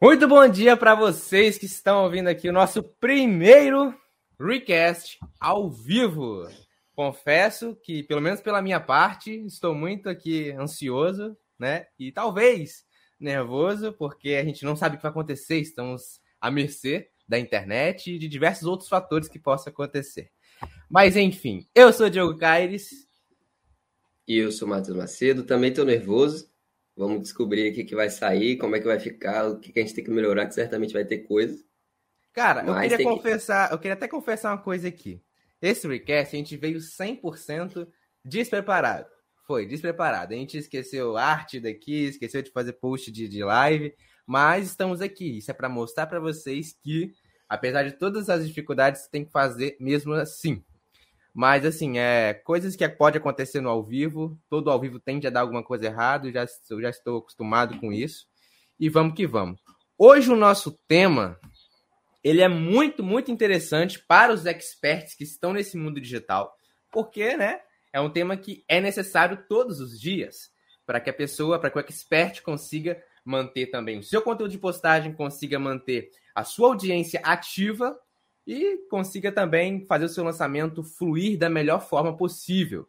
Muito bom dia para vocês que estão ouvindo aqui o nosso primeiro recast ao vivo. Confesso que, pelo menos pela minha parte, estou muito aqui ansioso, né? E talvez nervoso, porque a gente não sabe o que vai acontecer, estamos à mercê da internet e de diversos outros fatores que possam acontecer. Mas enfim, eu sou Diogo Caires. E eu sou Matheus Macedo, também estou nervoso, Vamos descobrir o que, que vai sair, como é que vai ficar, o que, que a gente tem que melhorar, que certamente vai ter coisa. Cara, eu queria confessar, que... eu queria até confessar uma coisa aqui. Esse recast a gente veio 100% despreparado. Foi, despreparado. A gente esqueceu arte daqui, esqueceu de fazer post de, de live, mas estamos aqui. Isso é para mostrar para vocês que, apesar de todas as dificuldades, tem que fazer mesmo assim. Mas, assim, é coisas que pode acontecer no ao vivo. Todo ao vivo tende a dar alguma coisa errada. Já, eu já estou acostumado com isso. E vamos que vamos. Hoje o nosso tema ele é muito, muito interessante para os experts que estão nesse mundo digital. Porque, né? É um tema que é necessário todos os dias para que a pessoa, para que o expert consiga manter também o seu conteúdo de postagem, consiga manter a sua audiência ativa e consiga também fazer o seu lançamento fluir da melhor forma possível.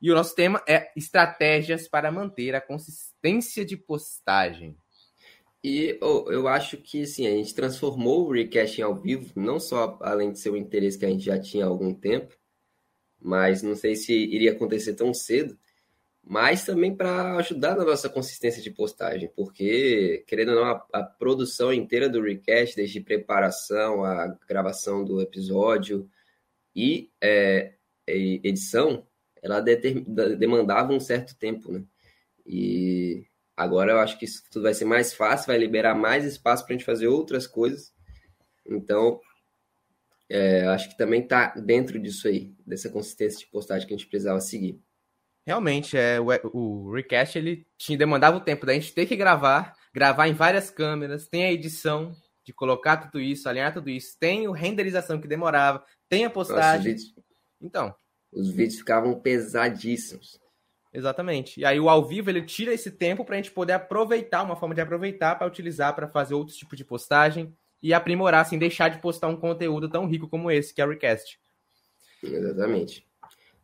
E o nosso tema é estratégias para manter a consistência de postagem. E oh, eu acho que sim, a gente transformou o recasting ao vivo, não só além de ser um interesse que a gente já tinha há algum tempo, mas não sei se iria acontecer tão cedo, mas também para ajudar na nossa consistência de postagem, porque, querendo ou não, a, a, produção inteira do Recast, desde preparação, a gravação do episódio e é, edição, ela demandava um certo tempo, né? E agora eu acho que isso tudo vai ser mais fácil, vai liberar mais espaço para a gente fazer outras coisas. Então, é, acho que também está dentro disso aí, dessa consistência de postagem que a gente precisava seguir. Realmente, é, o, o recast ele tinha, demandava o tempo da gente ter que gravar, gravar em várias câmeras, tem a edição de colocar tudo isso, alinhar tudo isso, tem o renderização que demorava, tem a postagem. Nossa, então. Os vídeos ficavam pesadíssimos. Exatamente. E aí o ao vivo ele tira esse tempo para a gente poder aproveitar, uma forma de aproveitar para utilizar para fazer outros tipos de postagem e aprimorar, sem deixar de postar um conteúdo tão rico como esse, que é o Recast. Exatamente.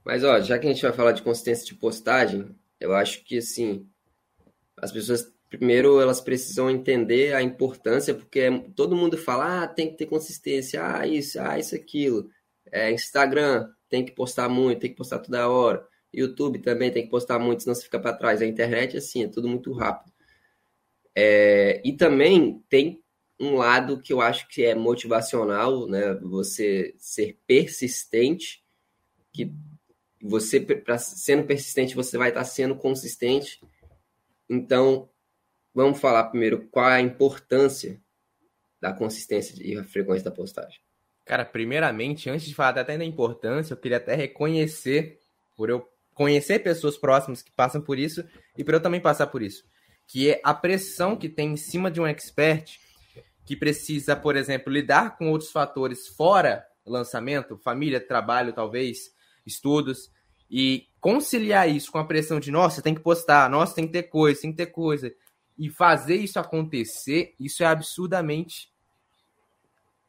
Mas, ó, já que a gente vai falar de consistência de postagem, eu acho que, assim, as pessoas, primeiro, elas precisam entender a importância, porque todo mundo fala, ah, tem que ter consistência, ah, isso, ah, isso, aquilo. É, Instagram, tem que postar muito, tem que postar toda hora. YouTube também tem que postar muito, senão você fica para trás. A internet, assim, é tudo muito rápido. É, e também tem um lado que eu acho que é motivacional, né? Você ser persistente, que você pra, sendo persistente, você vai estar sendo consistente. Então, vamos falar primeiro qual é a importância da consistência e a frequência da postagem. Cara, primeiramente, antes de falar até da importância, eu queria até reconhecer, por eu conhecer pessoas próximas que passam por isso e por eu também passar por isso, que é a pressão que tem em cima de um expert que precisa, por exemplo, lidar com outros fatores fora lançamento, família, trabalho, talvez, estudos, e conciliar isso com a pressão de, nossa, tem que postar, nossa, tem que ter coisa, tem que ter coisa, e fazer isso acontecer, isso é absurdamente.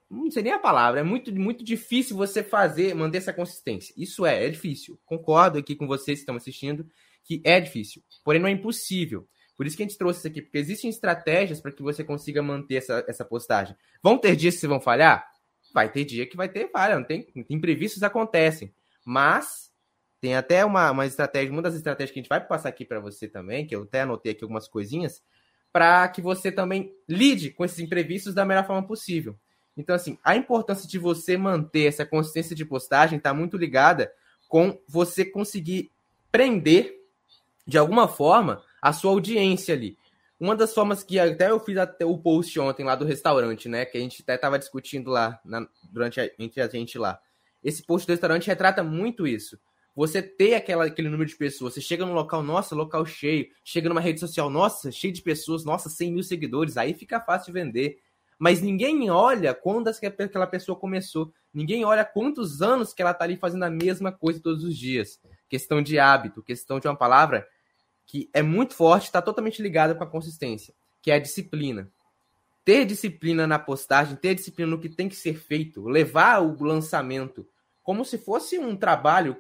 Não sei nem a palavra, é muito, muito difícil você fazer, manter essa consistência. Isso é, é difícil. Concordo aqui com vocês que estão assistindo que é difícil, porém não é impossível. Por isso que a gente trouxe isso aqui, porque existem estratégias para que você consiga manter essa, essa postagem. Vão ter dias que vão falhar? Vai ter dia que vai ter falha, não tem, imprevistos acontecem. Mas tem até uma, uma estratégia, uma das estratégias que a gente vai passar aqui para você também, que eu até anotei aqui algumas coisinhas, para que você também lide com esses imprevistos da melhor forma possível. Então, assim, a importância de você manter essa consistência de postagem está muito ligada com você conseguir prender, de alguma forma, a sua audiência ali. Uma das formas que até eu fiz até o post ontem lá do restaurante, né? Que a gente até estava discutindo lá na, durante a, entre a gente lá. Esse post do restaurante retrata muito isso. Você ter aquela, aquele número de pessoas, você chega num local, nossa, local cheio, chega numa rede social, nossa, cheio de pessoas, nossa, 100 mil seguidores, aí fica fácil de vender. Mas ninguém olha quando aquela pessoa começou. Ninguém olha quantos anos que ela tá ali fazendo a mesma coisa todos os dias. Questão de hábito, questão de uma palavra que é muito forte, está totalmente ligada com a consistência, que é a disciplina. ter disciplina na postagem, ter disciplina no que tem que ser feito, levar o lançamento como se fosse um trabalho,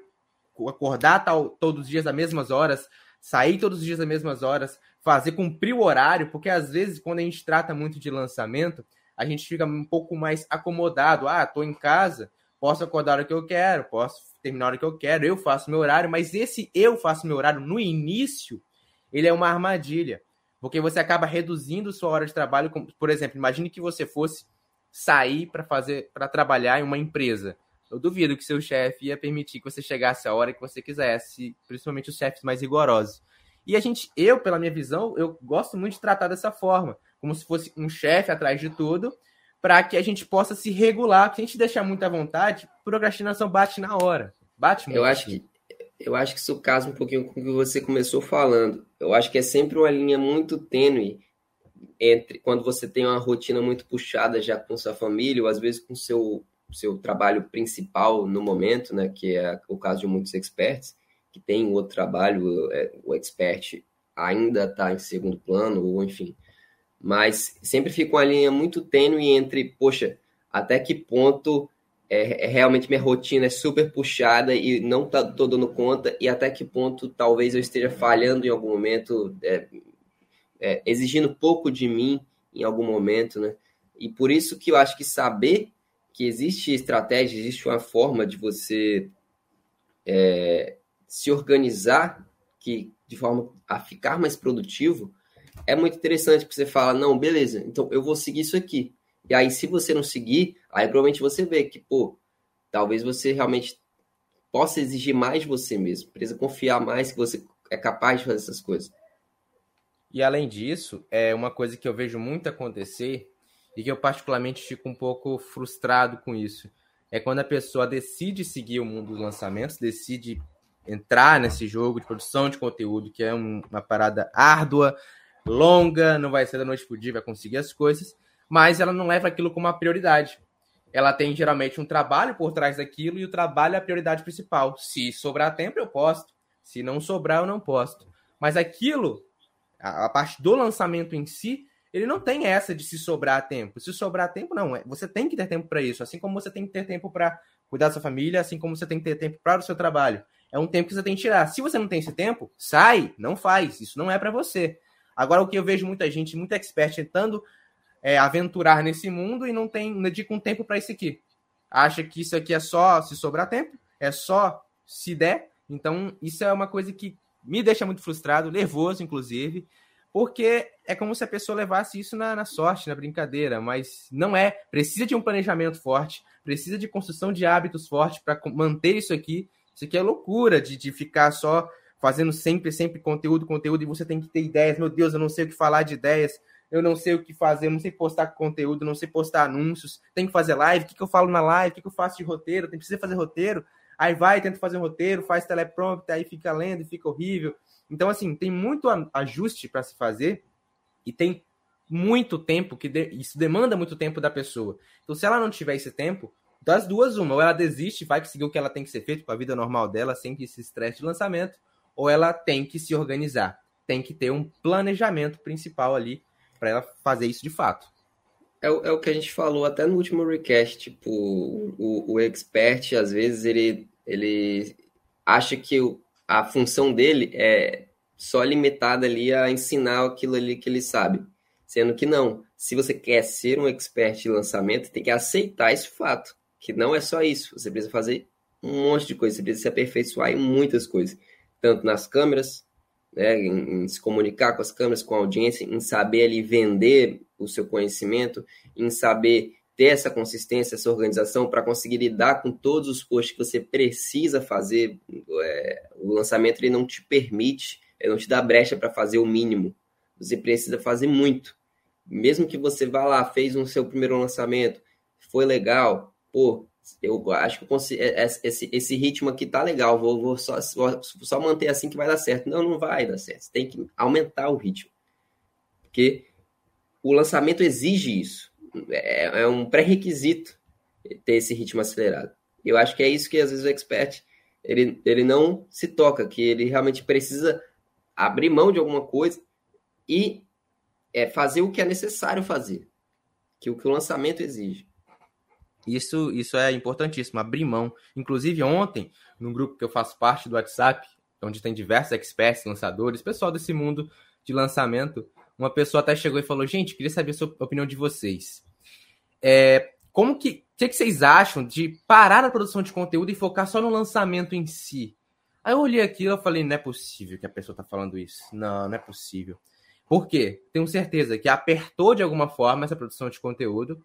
acordar tal, todos os dias às mesmas horas, sair todos os dias às mesmas horas, fazer cumprir o horário, porque às vezes quando a gente trata muito de lançamento, a gente fica um pouco mais acomodado. Ah, tô em casa, posso acordar a hora que eu quero, posso terminar a hora que eu quero, eu faço meu horário, mas esse eu faço meu horário no início, ele é uma armadilha, porque você acaba reduzindo sua hora de trabalho, por exemplo, imagine que você fosse sair para fazer para trabalhar em uma empresa. Eu duvido que seu chefe ia permitir que você chegasse a hora que você quisesse, principalmente os chefes mais rigorosos. E a gente, eu, pela minha visão, eu gosto muito de tratar dessa forma, como se fosse um chefe atrás de tudo, para que a gente possa se regular. Se a gente deixar muita vontade, procrastinação bate na hora. Bate muito. Eu acho que eu acho que isso casa um pouquinho com o que você começou falando. Eu acho que é sempre uma linha muito tênue entre quando você tem uma rotina muito puxada já com sua família, ou às vezes com seu seu trabalho principal no momento, né, que é o caso de muitos experts, que tem outro trabalho, é, o expert ainda está em segundo plano, ou enfim. Mas sempre fica uma linha muito tênue entre, poxa, até que ponto é, é realmente minha rotina é super puxada e não tá, tô dando conta, e até que ponto talvez eu esteja falhando em algum momento, é, é, exigindo pouco de mim em algum momento, né? E por isso que eu acho que saber que existe estratégia, existe uma forma de você é, se organizar que de forma a ficar mais produtivo, é muito interessante porque você fala, não, beleza, então eu vou seguir isso aqui. E aí, se você não seguir, aí provavelmente você vê que, pô, talvez você realmente possa exigir mais de você mesmo, precisa confiar mais que você é capaz de fazer essas coisas. E além disso, é uma coisa que eu vejo muito acontecer e que eu particularmente fico um pouco frustrado com isso. É quando a pessoa decide seguir o mundo dos lançamentos, decide entrar nesse jogo de produção de conteúdo, que é um, uma parada árdua, longa, não vai ser da noite pro dia, vai conseguir as coisas, mas ela não leva aquilo como uma prioridade. Ela tem geralmente um trabalho por trás daquilo e o trabalho é a prioridade principal. Se sobrar tempo, eu posto. Se não sobrar, eu não posto. Mas aquilo, a parte do lançamento em si, ele não tem essa de se sobrar tempo. Se sobrar tempo, não. É, você tem que ter tempo para isso. Assim como você tem que ter tempo para cuidar da sua família, assim como você tem que ter tempo para o seu trabalho. É um tempo que você tem que tirar. Se você não tem esse tempo, sai, não faz. Isso não é para você. Agora, o que eu vejo muita gente, muita expert tentando é, aventurar nesse mundo e não tem, dedica um tempo para isso aqui. Acha que isso aqui é só se sobrar tempo, é só se der. Então, isso é uma coisa que me deixa muito frustrado, nervoso, inclusive, porque é como se a pessoa levasse isso na, na sorte, na brincadeira, mas não é. Precisa de um planejamento forte, precisa de construção de hábitos fortes para manter isso aqui. Isso aqui é loucura de, de ficar só fazendo sempre, sempre conteúdo, conteúdo, e você tem que ter ideias. Meu Deus, eu não sei o que falar de ideias, eu não sei o que fazer, eu não sei postar conteúdo, não sei postar anúncios, tem que fazer live, o que, que eu falo na live, o que, que eu faço de roteiro, tem que fazer roteiro, aí vai, tenta fazer um roteiro, faz teleprompter, aí fica lendo e fica horrível. Então, assim, tem muito ajuste para se fazer e tem muito tempo que de... isso demanda muito tempo da pessoa. Então, se ela não tiver esse tempo, das duas, uma, ou ela desiste, vai seguir o que ela tem que ser feito com a vida normal dela, sem que se estresse de lançamento, ou ela tem que se organizar. Tem que ter um planejamento principal ali para ela fazer isso de fato. É, é, o que a gente falou até no último recast, tipo, o, o expert, às vezes, ele, ele acha que o, a função dele é só limitada ali a ensinar aquilo ali que ele sabe. Sendo que não. Se você quer ser um expert de lançamento, tem que aceitar esse fato que não é só isso. Você precisa fazer um monte de coisa, você precisa se aperfeiçoar em muitas coisas, tanto nas câmeras, né, em, em, se comunicar com as câmeras, com a audiência, em saber ali vender o seu conhecimento, em saber ter essa consistência, essa organização para conseguir lidar com todos os posts que você precisa fazer. É, o lançamento ele não te permite, ele não te dá brecha para fazer o mínimo. Você precisa fazer muito. Mesmo que você vá lá, fez um seu primeiro lançamento, foi legal, pô, eu acho que eu consigo, é, é, esse, esse ritmo aqui tá legal, vou, vou só, só manter assim que vai dar certo. Não, não vai dar certo. Você tem que aumentar o ritmo. Porque o lançamento exige isso. É, é um pré-requisito ter esse ritmo acelerado. Eu acho que é isso que às vezes o expert ele, ele não se toca, que ele realmente precisa abrir mão de alguma coisa e é, fazer o que é necessário fazer. que o que o lançamento exige. Isso, isso é importantíssimo, abrir mão. Inclusive, ontem, no grupo que eu faço parte do WhatsApp, onde tem diversos experts, lançadores, pessoal desse mundo de lançamento, uma pessoa até chegou e falou: Gente, queria saber a opinião de vocês. É, como que. O que, que vocês acham de parar a produção de conteúdo e focar só no lançamento em si? Aí eu olhei aquilo e falei: Não é possível que a pessoa tá falando isso. Não, não é possível. Por quê? Tenho certeza que apertou de alguma forma essa produção de conteúdo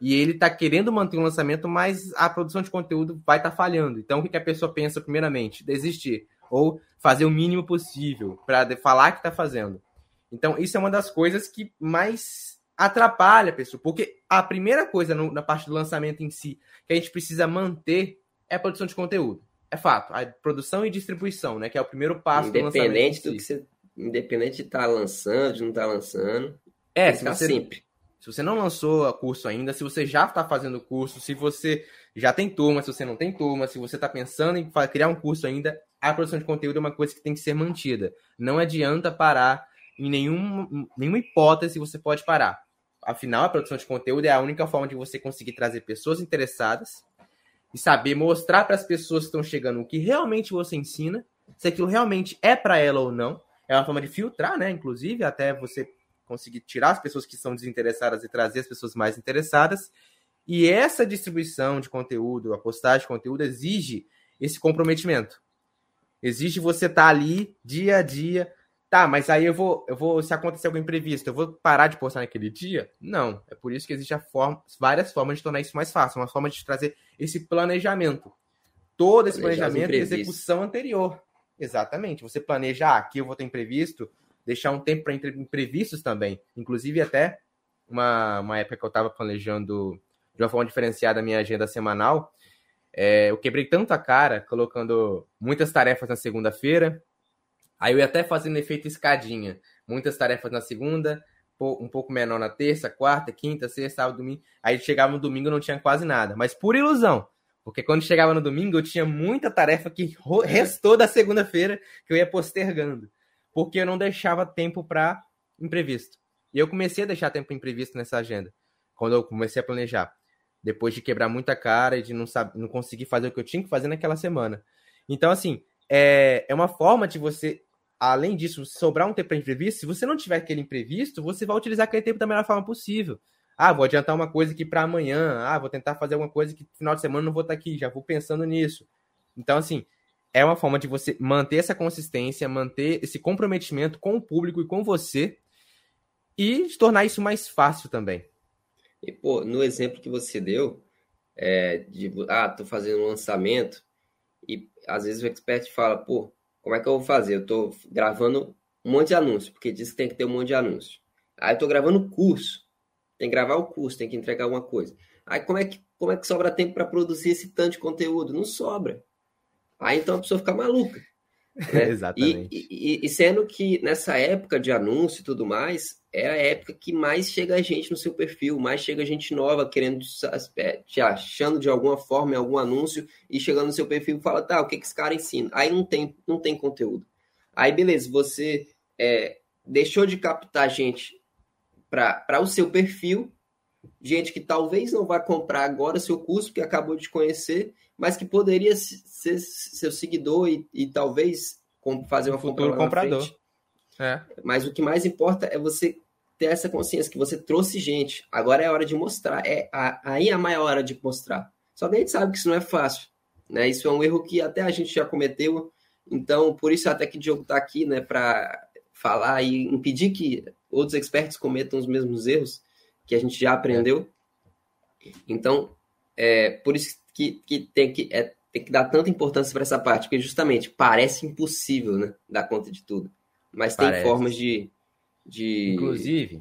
e ele está querendo manter o um lançamento, mas a produção de conteúdo vai estar tá falhando. Então, o que, que a pessoa pensa, primeiramente? Desistir. Ou fazer o mínimo possível para falar que está fazendo. Então, isso é uma das coisas que mais atrapalha a pessoa. Porque a primeira coisa no, na parte do lançamento em si que a gente precisa manter é a produção de conteúdo. É fato. A produção e distribuição, né? Que é o primeiro passo do lançamento. Do que você, independente de estar tá lançando, de não estar tá lançando. É, se você, sempre. Se você não lançou curso ainda, se você já está fazendo curso, se você já tem turma, se você não tem turma, se você está pensando em criar um curso ainda, a produção de conteúdo é uma coisa que tem que ser mantida. Não adianta parar em nenhum, nenhuma hipótese você pode parar. Afinal, a produção de conteúdo é a única forma de você conseguir trazer pessoas interessadas e saber mostrar para as pessoas que estão chegando o que realmente você ensina, se aquilo realmente é para ela ou não. É uma forma de filtrar, né? Inclusive, até você conseguir tirar as pessoas que são desinteressadas e trazer as pessoas mais interessadas. E essa distribuição de conteúdo, a postagem de conteúdo, exige esse comprometimento. Exige você estar tá ali dia a dia. Tá, mas aí eu vou, eu vou, se acontecer algum imprevisto, eu vou parar de postar naquele dia? Não. É por isso que existe forma, várias formas de tornar isso mais fácil. Uma forma de trazer esse planejamento. Todo esse planejamento e execução anterior. Exatamente. Você planeja, ah, aqui eu vou ter imprevisto, deixar um tempo para imprevistos também. Inclusive, até uma, uma época que eu estava planejando de uma forma diferenciada a minha agenda semanal, é, eu quebrei tanto a cara colocando muitas tarefas na segunda-feira. Aí eu ia até fazendo efeito escadinha. Muitas tarefas na segunda, um pouco menor na terça, quarta, quinta, sexta, sábado, domingo. Aí chegava no domingo não tinha quase nada. Mas por ilusão. Porque quando chegava no domingo eu tinha muita tarefa que restou da segunda-feira que eu ia postergando. Porque eu não deixava tempo para imprevisto. E eu comecei a deixar tempo imprevisto nessa agenda. Quando eu comecei a planejar depois de quebrar muita cara e de não, saber, não conseguir fazer o que eu tinha que fazer naquela semana. Então, assim, é, é uma forma de você, além disso, sobrar um tempo para imprevisto. Se você não tiver aquele imprevisto, você vai utilizar aquele tempo da melhor forma possível. Ah, vou adiantar uma coisa aqui para amanhã. Ah, vou tentar fazer alguma coisa que no final de semana não vou estar aqui. Já vou pensando nisso. Então, assim, é uma forma de você manter essa consistência, manter esse comprometimento com o público e com você e tornar isso mais fácil também. E, pô, no exemplo que você deu, é, de, ah, tô fazendo um lançamento, e às vezes o expert fala, pô, como é que eu vou fazer? Eu tô gravando um monte de anúncio, porque diz que tem que ter um monte de anúncio. Aí eu tô gravando curso, tem que gravar o curso, tem que entregar alguma coisa. Aí como é que, como é que sobra tempo para produzir esse tanto de conteúdo? Não sobra. Aí então a pessoa fica maluca. Né? Exatamente. E, e, e, sendo que nessa época de anúncio e tudo mais, é a época que mais chega a gente no seu perfil, mais chega gente nova querendo te achando de alguma forma em algum anúncio e chegando no seu perfil e fala, tá, o que, que esse cara ensina? Aí não tem, não tem conteúdo. Aí beleza, você é, deixou de captar gente para o seu perfil, gente que talvez não vai comprar agora seu curso, porque acabou de conhecer, mas que poderia ser seu seguidor e, e talvez fazer uma futuro comprador. É. Mas o que mais importa é você ter essa consciência que você trouxe gente. Agora é a hora de mostrar. É a, aí é a maior hora de mostrar. Só que a gente sabe que isso não é fácil. Né? Isso é um erro que até a gente já cometeu. Então, por isso até que o Diogo está aqui, né, para falar e impedir que outros experts cometam os mesmos erros que a gente já aprendeu. Então, é por isso que, que tem que é, tem que dar tanta importância para essa parte, porque justamente parece impossível, né, dar conta de tudo. Mas Parece. tem formas de. de... Inclusive,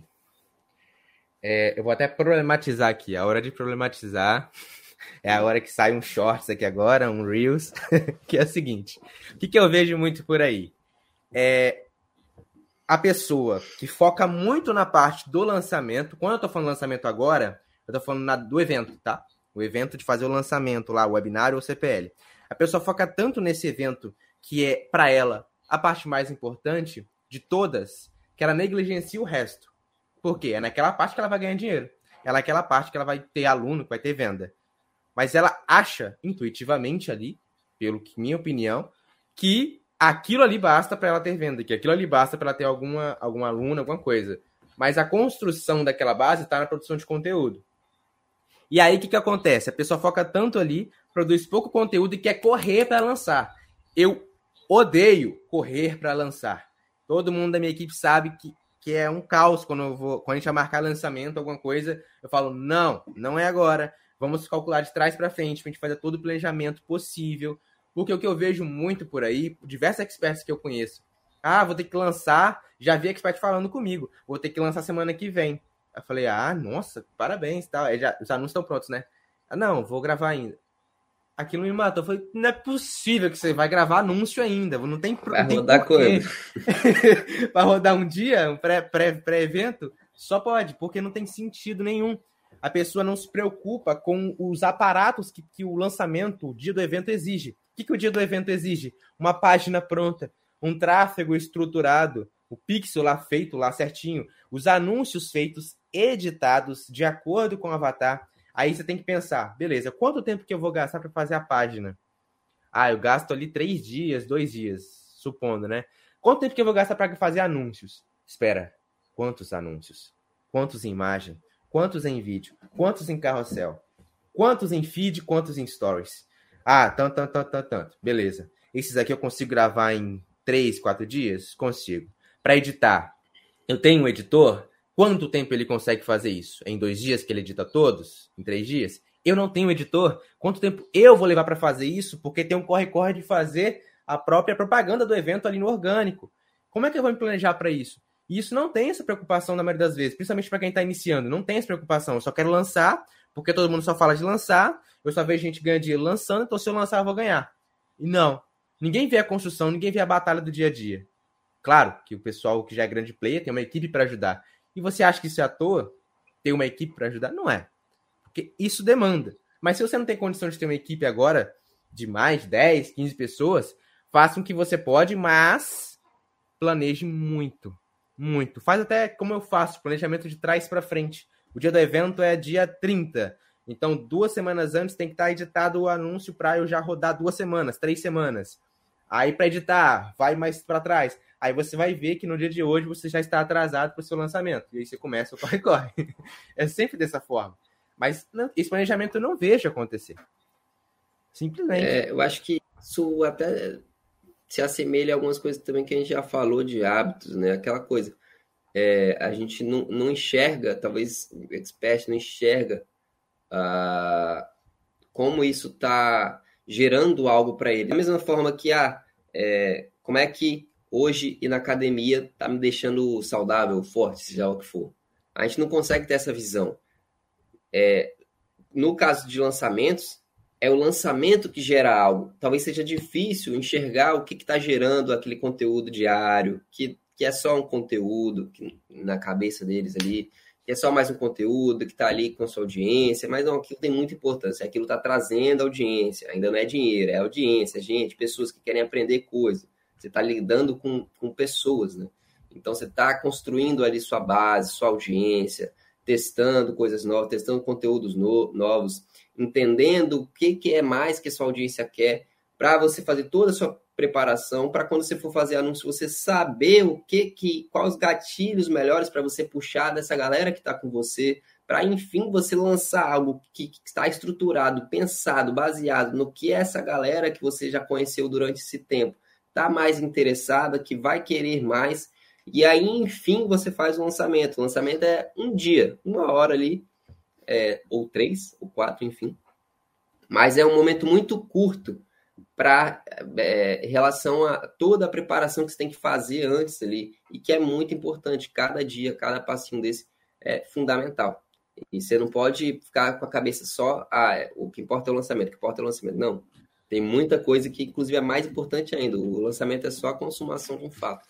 é, eu vou até problematizar aqui. A hora de problematizar é a hora que sai um shorts aqui agora, um Reels, que é o seguinte: o que, que eu vejo muito por aí? É a pessoa que foca muito na parte do lançamento. Quando eu tô falando lançamento agora, eu tô falando na, do evento, tá? O evento de fazer o lançamento lá, o webinário ou CPL. A pessoa foca tanto nesse evento que é para ela a parte mais importante de todas, que ela negligencia o resto. Por quê? É naquela parte que ela vai ganhar dinheiro. é aquela parte que ela vai ter aluno, que vai ter venda. Mas ela acha intuitivamente ali, pelo que minha opinião, que aquilo ali basta para ela ter venda, que aquilo ali basta para ela ter alguma algum aluno, alguma coisa. Mas a construção daquela base está na produção de conteúdo. E aí o que, que acontece? A pessoa foca tanto ali, produz pouco conteúdo e quer correr para lançar. Eu odeio correr para lançar. Todo mundo da minha equipe sabe que, que é um caos quando, vou, quando a gente vai marcar lançamento, alguma coisa. Eu falo, não, não é agora. Vamos calcular de trás para frente, para a gente fazer todo o planejamento possível. Porque o que eu vejo muito por aí, diversos experts que eu conheço, ah, vou ter que lançar, já vi expert falando comigo, vou ter que lançar semana que vem. Eu falei, ah, nossa, parabéns, tal. Já, os anúncios estão prontos, né? Ah, não, vou gravar ainda. Aquilo me matou. Eu falei, não é possível que você vai gravar anúncio ainda. Não tem Vai não tem rodar quando? vai rodar um dia, um pré-evento? Pré, pré Só pode, porque não tem sentido nenhum. A pessoa não se preocupa com os aparatos que, que o lançamento, o dia do evento exige. O que, que o dia do evento exige? Uma página pronta, um tráfego estruturado, o pixel lá feito lá certinho, os anúncios feitos editados de acordo com o avatar. Aí você tem que pensar, beleza, quanto tempo que eu vou gastar para fazer a página? Ah, eu gasto ali três dias, dois dias, supondo, né? Quanto tempo que eu vou gastar para fazer anúncios? Espera, quantos anúncios? Quantos em imagem? Quantos em vídeo? Quantos em carrossel? Quantos em feed? Quantos em stories? Ah, tanto, tanto, tanto, tanto, tanto. Beleza. Esses aqui eu consigo gravar em três, quatro dias? Consigo. Para editar, eu tenho um editor? Quanto tempo ele consegue fazer isso? Em dois dias que ele edita todos? Em três dias? Eu não tenho editor. Quanto tempo eu vou levar para fazer isso? Porque tem um corre-corre de fazer a própria propaganda do evento ali no orgânico. Como é que eu vou me planejar para isso? E isso não tem essa preocupação na maioria das vezes, principalmente para quem está iniciando. Não tem essa preocupação. Eu só quero lançar, porque todo mundo só fala de lançar. Eu só vejo gente ganhar dinheiro lançando, então se eu lançar, eu vou ganhar. E não. Ninguém vê a construção, ninguém vê a batalha do dia a dia. Claro que o pessoal que já é grande player tem uma equipe para ajudar. E você acha que isso é à toa? Ter uma equipe para ajudar? Não é. Porque isso demanda. Mas se você não tem condição de ter uma equipe agora de mais 10, 15 pessoas, faça o que você pode, mas planeje muito. Muito. Faz até como eu faço, planejamento de trás para frente. O dia do evento é dia 30. Então, duas semanas antes tem que estar editado o anúncio para eu já rodar duas semanas, três semanas. Aí, para editar, vai mais para trás. Aí você vai ver que no dia de hoje você já está atrasado para o seu lançamento. E aí você começa o corre-corre. É sempre dessa forma. Mas não, esse planejamento eu não vejo acontecer. Simplesmente. É, eu acho que isso até se assemelha a algumas coisas também que a gente já falou de hábitos, né? Aquela coisa. É, a gente não, não enxerga, talvez o expert não enxerga ah, como isso está gerando algo para ele. Da mesma forma que, ah, é, como é que hoje ir na academia tá me deixando saudável, forte, seja o que for. A gente não consegue ter essa visão. É, no caso de lançamentos, é o lançamento que gera algo. Talvez seja difícil enxergar o que está gerando aquele conteúdo diário, que, que é só um conteúdo que, na cabeça deles ali, que é só mais um conteúdo que está ali com sua audiência, mas não, aquilo tem muita importância, aquilo está trazendo audiência, ainda não é dinheiro, é audiência, gente, pessoas que querem aprender coisa. Você está lidando com, com pessoas, né? Então você está construindo ali sua base, sua audiência, testando coisas novas, testando conteúdos no, novos, entendendo o que, que é mais que sua audiência quer, para você fazer toda a sua preparação, para quando você for fazer anúncio, você saber o que, que quais os gatilhos melhores para você puxar dessa galera que está com você, para enfim você lançar algo que, que, está estruturado, pensado, baseado no que é essa galera que você já conheceu durante esse tempo está mais interessada, que vai querer mais. E aí, enfim, você faz o lançamento. O lançamento é um dia, uma hora ali, é, ou três, ou quatro, enfim. Mas é um momento muito curto para é, relação a toda a preparação que você tem que fazer antes ali, e que é muito importante. Cada dia, cada passinho desse é fundamental. E você não pode ficar com a cabeça só, ah, é, o que importa é o lançamento, o que importa é o lançamento. Não. Tem muita coisa que, inclusive, é mais importante ainda. O lançamento é só a consumação de um fato.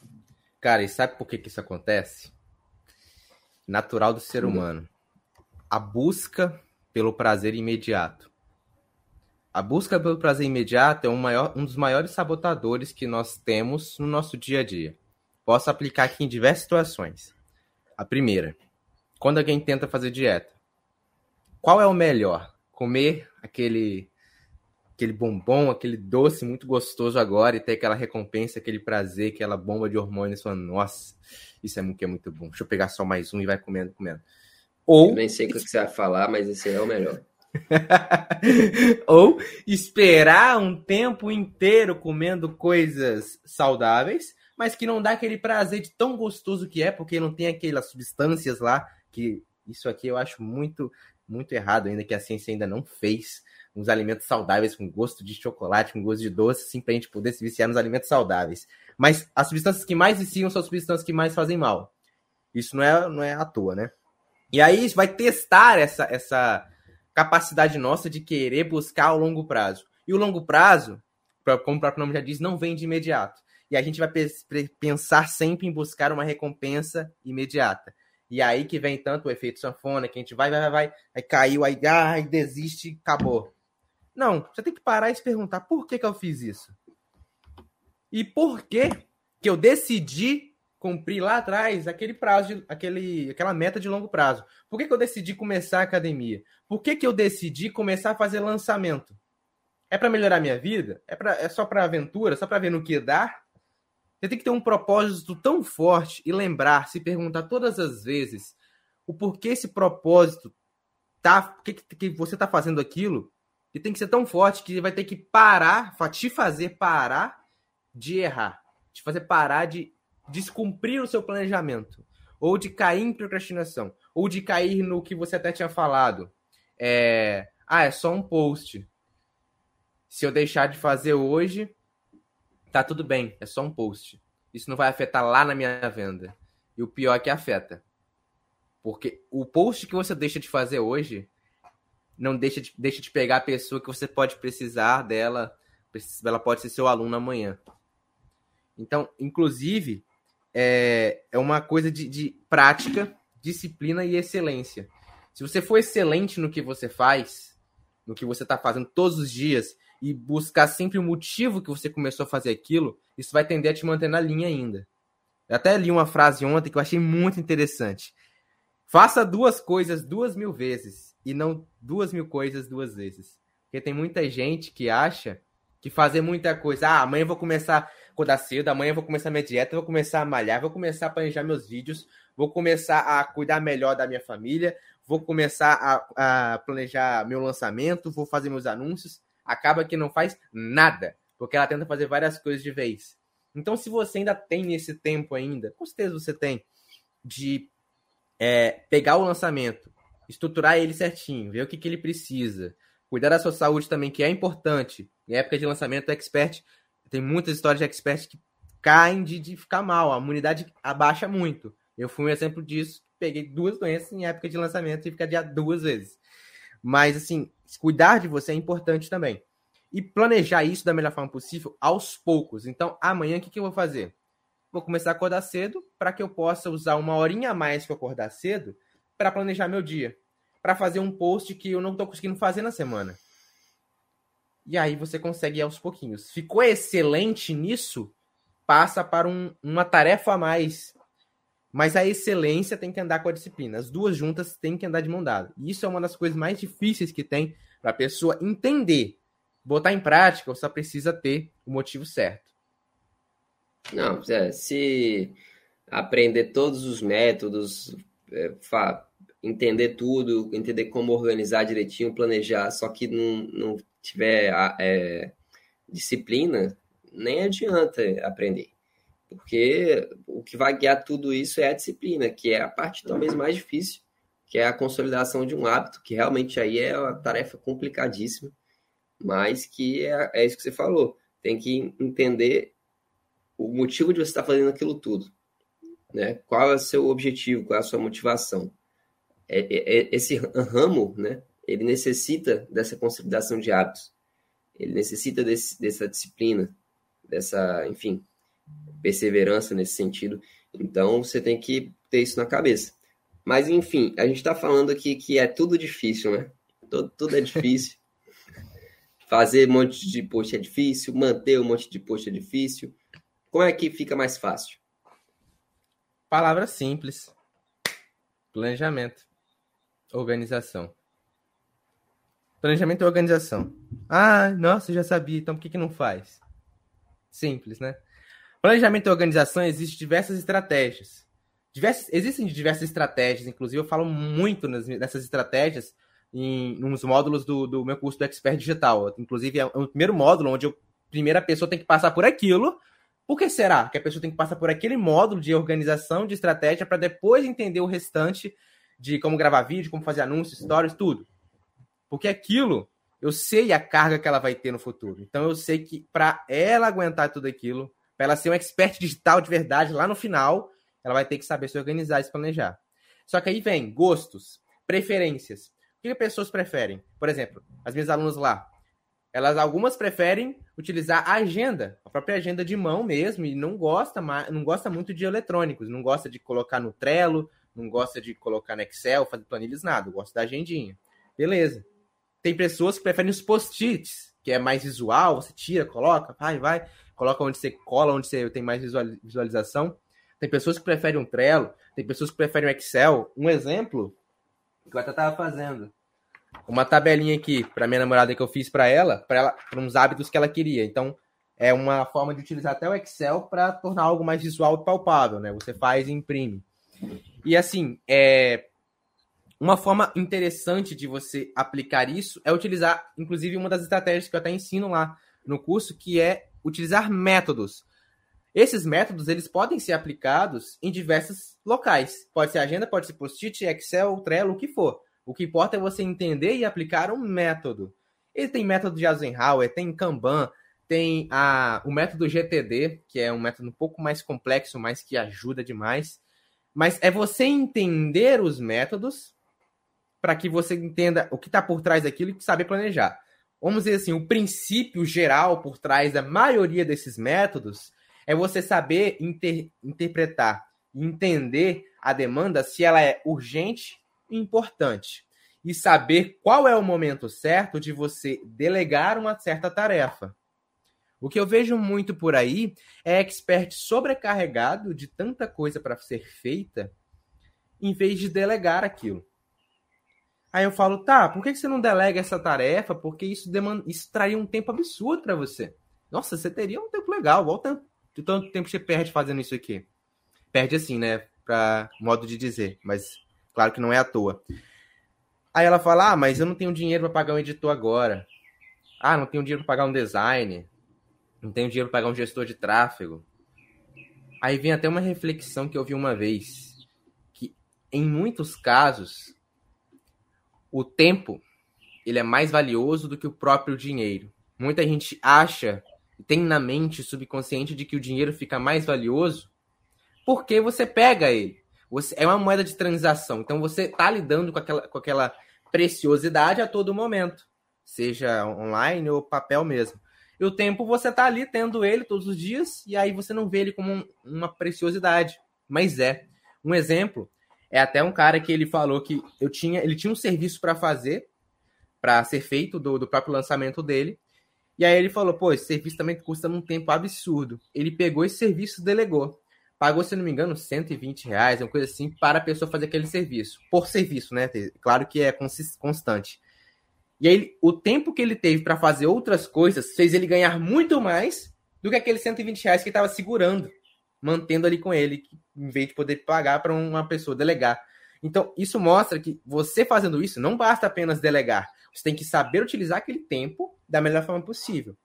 Cara, e sabe por que, que isso acontece? Natural do ser humano. A busca pelo prazer imediato. A busca pelo prazer imediato é um, maior, um dos maiores sabotadores que nós temos no nosso dia a dia. Posso aplicar aqui em diversas situações. A primeira, quando alguém tenta fazer dieta. qual é o melhor? Comer aquele aquele bombom, aquele doce muito gostoso agora e ter aquela recompensa, aquele prazer, aquela bomba de hormônios falando, nossa, isso é muito, é muito bom. Deixa eu pegar só mais um e vai comendo, comendo. Ou... Eu nem sei o que você vai falar, mas esse é o melhor. Ou esperar um tempo inteiro comendo coisas saudáveis, mas que não dá aquele prazer de tão gostoso que é, porque não tem aquelas substâncias lá, que isso aqui eu acho muito, muito errado ainda, que a ciência ainda não fez uns alimentos saudáveis com gosto de chocolate, com gosto de doce, assim, pra gente poder se viciar nos alimentos saudáveis. Mas as substâncias que mais viciam são as substâncias que mais fazem mal. Isso não é, não é à toa, né? E aí vai testar essa, essa capacidade nossa de querer buscar o longo prazo. E o longo prazo, como o próprio nome já diz, não vem de imediato. E a gente vai pensar sempre em buscar uma recompensa imediata. E aí que vem tanto o efeito sanfona, que a gente vai, vai, vai, vai, caiu, aí, ai, desiste, acabou. Não, você tem que parar e se perguntar por que, que eu fiz isso. E por que que eu decidi cumprir lá atrás aquele prazo, de, aquele, aquela meta de longo prazo. Por que, que eu decidi começar a academia? Por que, que eu decidi começar a fazer lançamento? É para melhorar minha vida? É, pra, é só para aventura? Só para ver no que dá? Você tem que ter um propósito tão forte e lembrar, se perguntar todas as vezes o porquê esse propósito tá, que, que você está fazendo aquilo e tem que ser tão forte que vai ter que parar, te fazer parar de errar, te fazer parar de descumprir o seu planejamento, ou de cair em procrastinação, ou de cair no que você até tinha falado. É, ah, é só um post. Se eu deixar de fazer hoje, tá tudo bem, é só um post. Isso não vai afetar lá na minha venda. E o pior é que afeta. Porque o post que você deixa de fazer hoje não deixa de, deixa de pegar a pessoa que você pode precisar dela, ela pode ser seu aluno amanhã. Então, inclusive, é, é uma coisa de, de prática, disciplina e excelência. Se você for excelente no que você faz, no que você está fazendo todos os dias, e buscar sempre o motivo que você começou a fazer aquilo, isso vai tender a te manter na linha ainda. Eu até li uma frase ontem que eu achei muito interessante. Faça duas coisas duas mil vezes e não duas mil coisas duas vezes. Porque tem muita gente que acha que fazer muita coisa. Ah, amanhã eu vou começar acordar cedo, amanhã eu vou começar minha dieta, vou começar a malhar, vou começar a planejar meus vídeos, vou começar a cuidar melhor da minha família, vou começar a, a planejar meu lançamento, vou fazer meus anúncios. Acaba que não faz nada, porque ela tenta fazer várias coisas de vez. Então, se você ainda tem esse tempo ainda, com certeza você tem, de é, pegar o lançamento, estruturar ele certinho, ver o que, que ele precisa, cuidar da sua saúde também, que é importante. Em época de lançamento, expert tem muitas histórias de expert que caem de, de ficar mal, a imunidade abaixa muito. Eu fui um exemplo disso, peguei duas doenças em época de lançamento e ficar de duas vezes. Mas, assim, cuidar de você é importante também. E planejar isso da melhor forma possível aos poucos. Então, amanhã, o que, que eu vou fazer? Vou começar a acordar cedo para que eu possa usar uma horinha a mais que eu acordar cedo para planejar meu dia, para fazer um post que eu não estou conseguindo fazer na semana. E aí você consegue ir aos pouquinhos. Ficou excelente nisso, passa para um, uma tarefa a mais. Mas a excelência tem que andar com a disciplina. As duas juntas têm que andar de mão dada. E isso é uma das coisas mais difíceis que tem para a pessoa entender. Botar em prática, você precisa ter o motivo certo. Não, é, se aprender todos os métodos, é, entender tudo, entender como organizar direitinho, planejar, só que não, não tiver é, disciplina, nem adianta aprender. Porque o que vai guiar tudo isso é a disciplina, que é a parte talvez mais difícil, que é a consolidação de um hábito, que realmente aí é uma tarefa complicadíssima, mas que é, é isso que você falou. Tem que entender o motivo de você estar fazendo aquilo tudo. Né? Qual é o seu objetivo, qual é a sua motivação. É, é, é, esse ramo, né, ele necessita dessa consolidação de hábitos. Ele necessita desse, dessa disciplina, dessa, enfim, perseverança nesse sentido. Então, você tem que ter isso na cabeça. Mas, enfim, a gente está falando aqui que é tudo difícil, né? Tudo, tudo é difícil. Fazer um monte de post é difícil, manter um monte de post é difícil. Como é que fica mais fácil? Palavra simples. Planejamento organização. Planejamento e organização. Ah, nossa, já sabia, então por que, que não faz? Simples, né? Planejamento e organização existem diversas estratégias. Diversas, existem diversas estratégias, inclusive eu falo muito nas, nessas estratégias em uns módulos do, do meu curso do Expert Digital. Inclusive, é o primeiro módulo onde a primeira pessoa tem que passar por aquilo. Por que será que a pessoa tem que passar por aquele módulo de organização, de estratégia, para depois entender o restante de como gravar vídeo, como fazer anúncios, stories, tudo? Porque aquilo, eu sei a carga que ela vai ter no futuro. Então, eu sei que para ela aguentar tudo aquilo, para ela ser um expert digital de verdade lá no final, ela vai ter que saber se organizar e se planejar. Só que aí vem gostos, preferências. O que, as pessoas preferem? Por exemplo, as minhas alunas lá, elas algumas preferem utilizar a agenda, a própria agenda de mão mesmo, e não gosta, não gosta muito de eletrônicos, não gosta de colocar no Trello, não gosta de colocar no Excel, fazer planilhas, nada, gosta da agendinha. Beleza. Tem pessoas que preferem os post-its, que é mais visual, você tira, coloca, vai, vai, coloca onde você cola, onde você tem mais visualização. Tem pessoas que preferem um Trello, tem pessoas que preferem o Excel. Um exemplo que eu até estava fazendo. Uma tabelinha aqui para minha namorada que eu fiz para ela, para ela, para uns hábitos que ela queria. Então, é uma forma de utilizar até o Excel para tornar algo mais visual e palpável, né? Você faz e imprime. E assim, é uma forma interessante de você aplicar isso é utilizar, inclusive, uma das estratégias que eu até ensino lá no curso, que é utilizar métodos. Esses métodos eles podem ser aplicados em diversos locais. Pode ser agenda, pode ser post-it, Excel, Trello, o que for. O que importa é você entender e aplicar um método. Ele tem método de Eisenhower, tem Kanban, tem a, o método GTD, que é um método um pouco mais complexo, mas que ajuda demais. Mas é você entender os métodos para que você entenda o que está por trás daquilo e saber planejar. Vamos dizer assim, o princípio geral por trás da maioria desses métodos é você saber inter, interpretar, entender a demanda se ela é urgente e importante. E saber qual é o momento certo de você delegar uma certa tarefa. O que eu vejo muito por aí é expert sobrecarregado de tanta coisa para ser feita, em vez de delegar aquilo. Aí eu falo, tá, por que você não delega essa tarefa? Porque isso, demanda, isso traria um tempo absurdo para você. Nossa, você teria um tempo legal. Volta de tanto tempo você perde fazendo isso aqui? Perde assim, né? Para modo de dizer, mas claro que não é à toa. Aí ela fala: Ah, mas eu não tenho dinheiro para pagar um editor agora. Ah, não tenho dinheiro para pagar um design. Não tenho dinheiro para pagar um gestor de tráfego. Aí vem até uma reflexão que eu vi uma vez, que em muitos casos o tempo ele é mais valioso do que o próprio dinheiro. Muita gente acha tem na mente subconsciente de que o dinheiro fica mais valioso porque você pega ele. Você, é uma moeda de transação. Então você está lidando com aquela, com aquela preciosidade a todo momento, seja online ou papel mesmo. E o tempo você está ali tendo ele todos os dias e aí você não vê ele como um, uma preciosidade, mas é. Um exemplo é até um cara que ele falou que eu tinha, ele tinha um serviço para fazer, para ser feito do, do próprio lançamento dele, e aí ele falou, pô, esse serviço também custa um tempo absurdo. Ele pegou esse serviço delegou. Pagou, se não me engano, 120 reais, uma coisa assim, para a pessoa fazer aquele serviço. Por serviço, né? Claro que é constante. E aí, o tempo que ele teve para fazer outras coisas fez ele ganhar muito mais do que aqueles 120 reais que estava segurando, mantendo ali com ele, em vez de poder pagar para uma pessoa delegar. Então, isso mostra que você fazendo isso, não basta apenas delegar. Você tem que saber utilizar aquele tempo da melhor forma possível.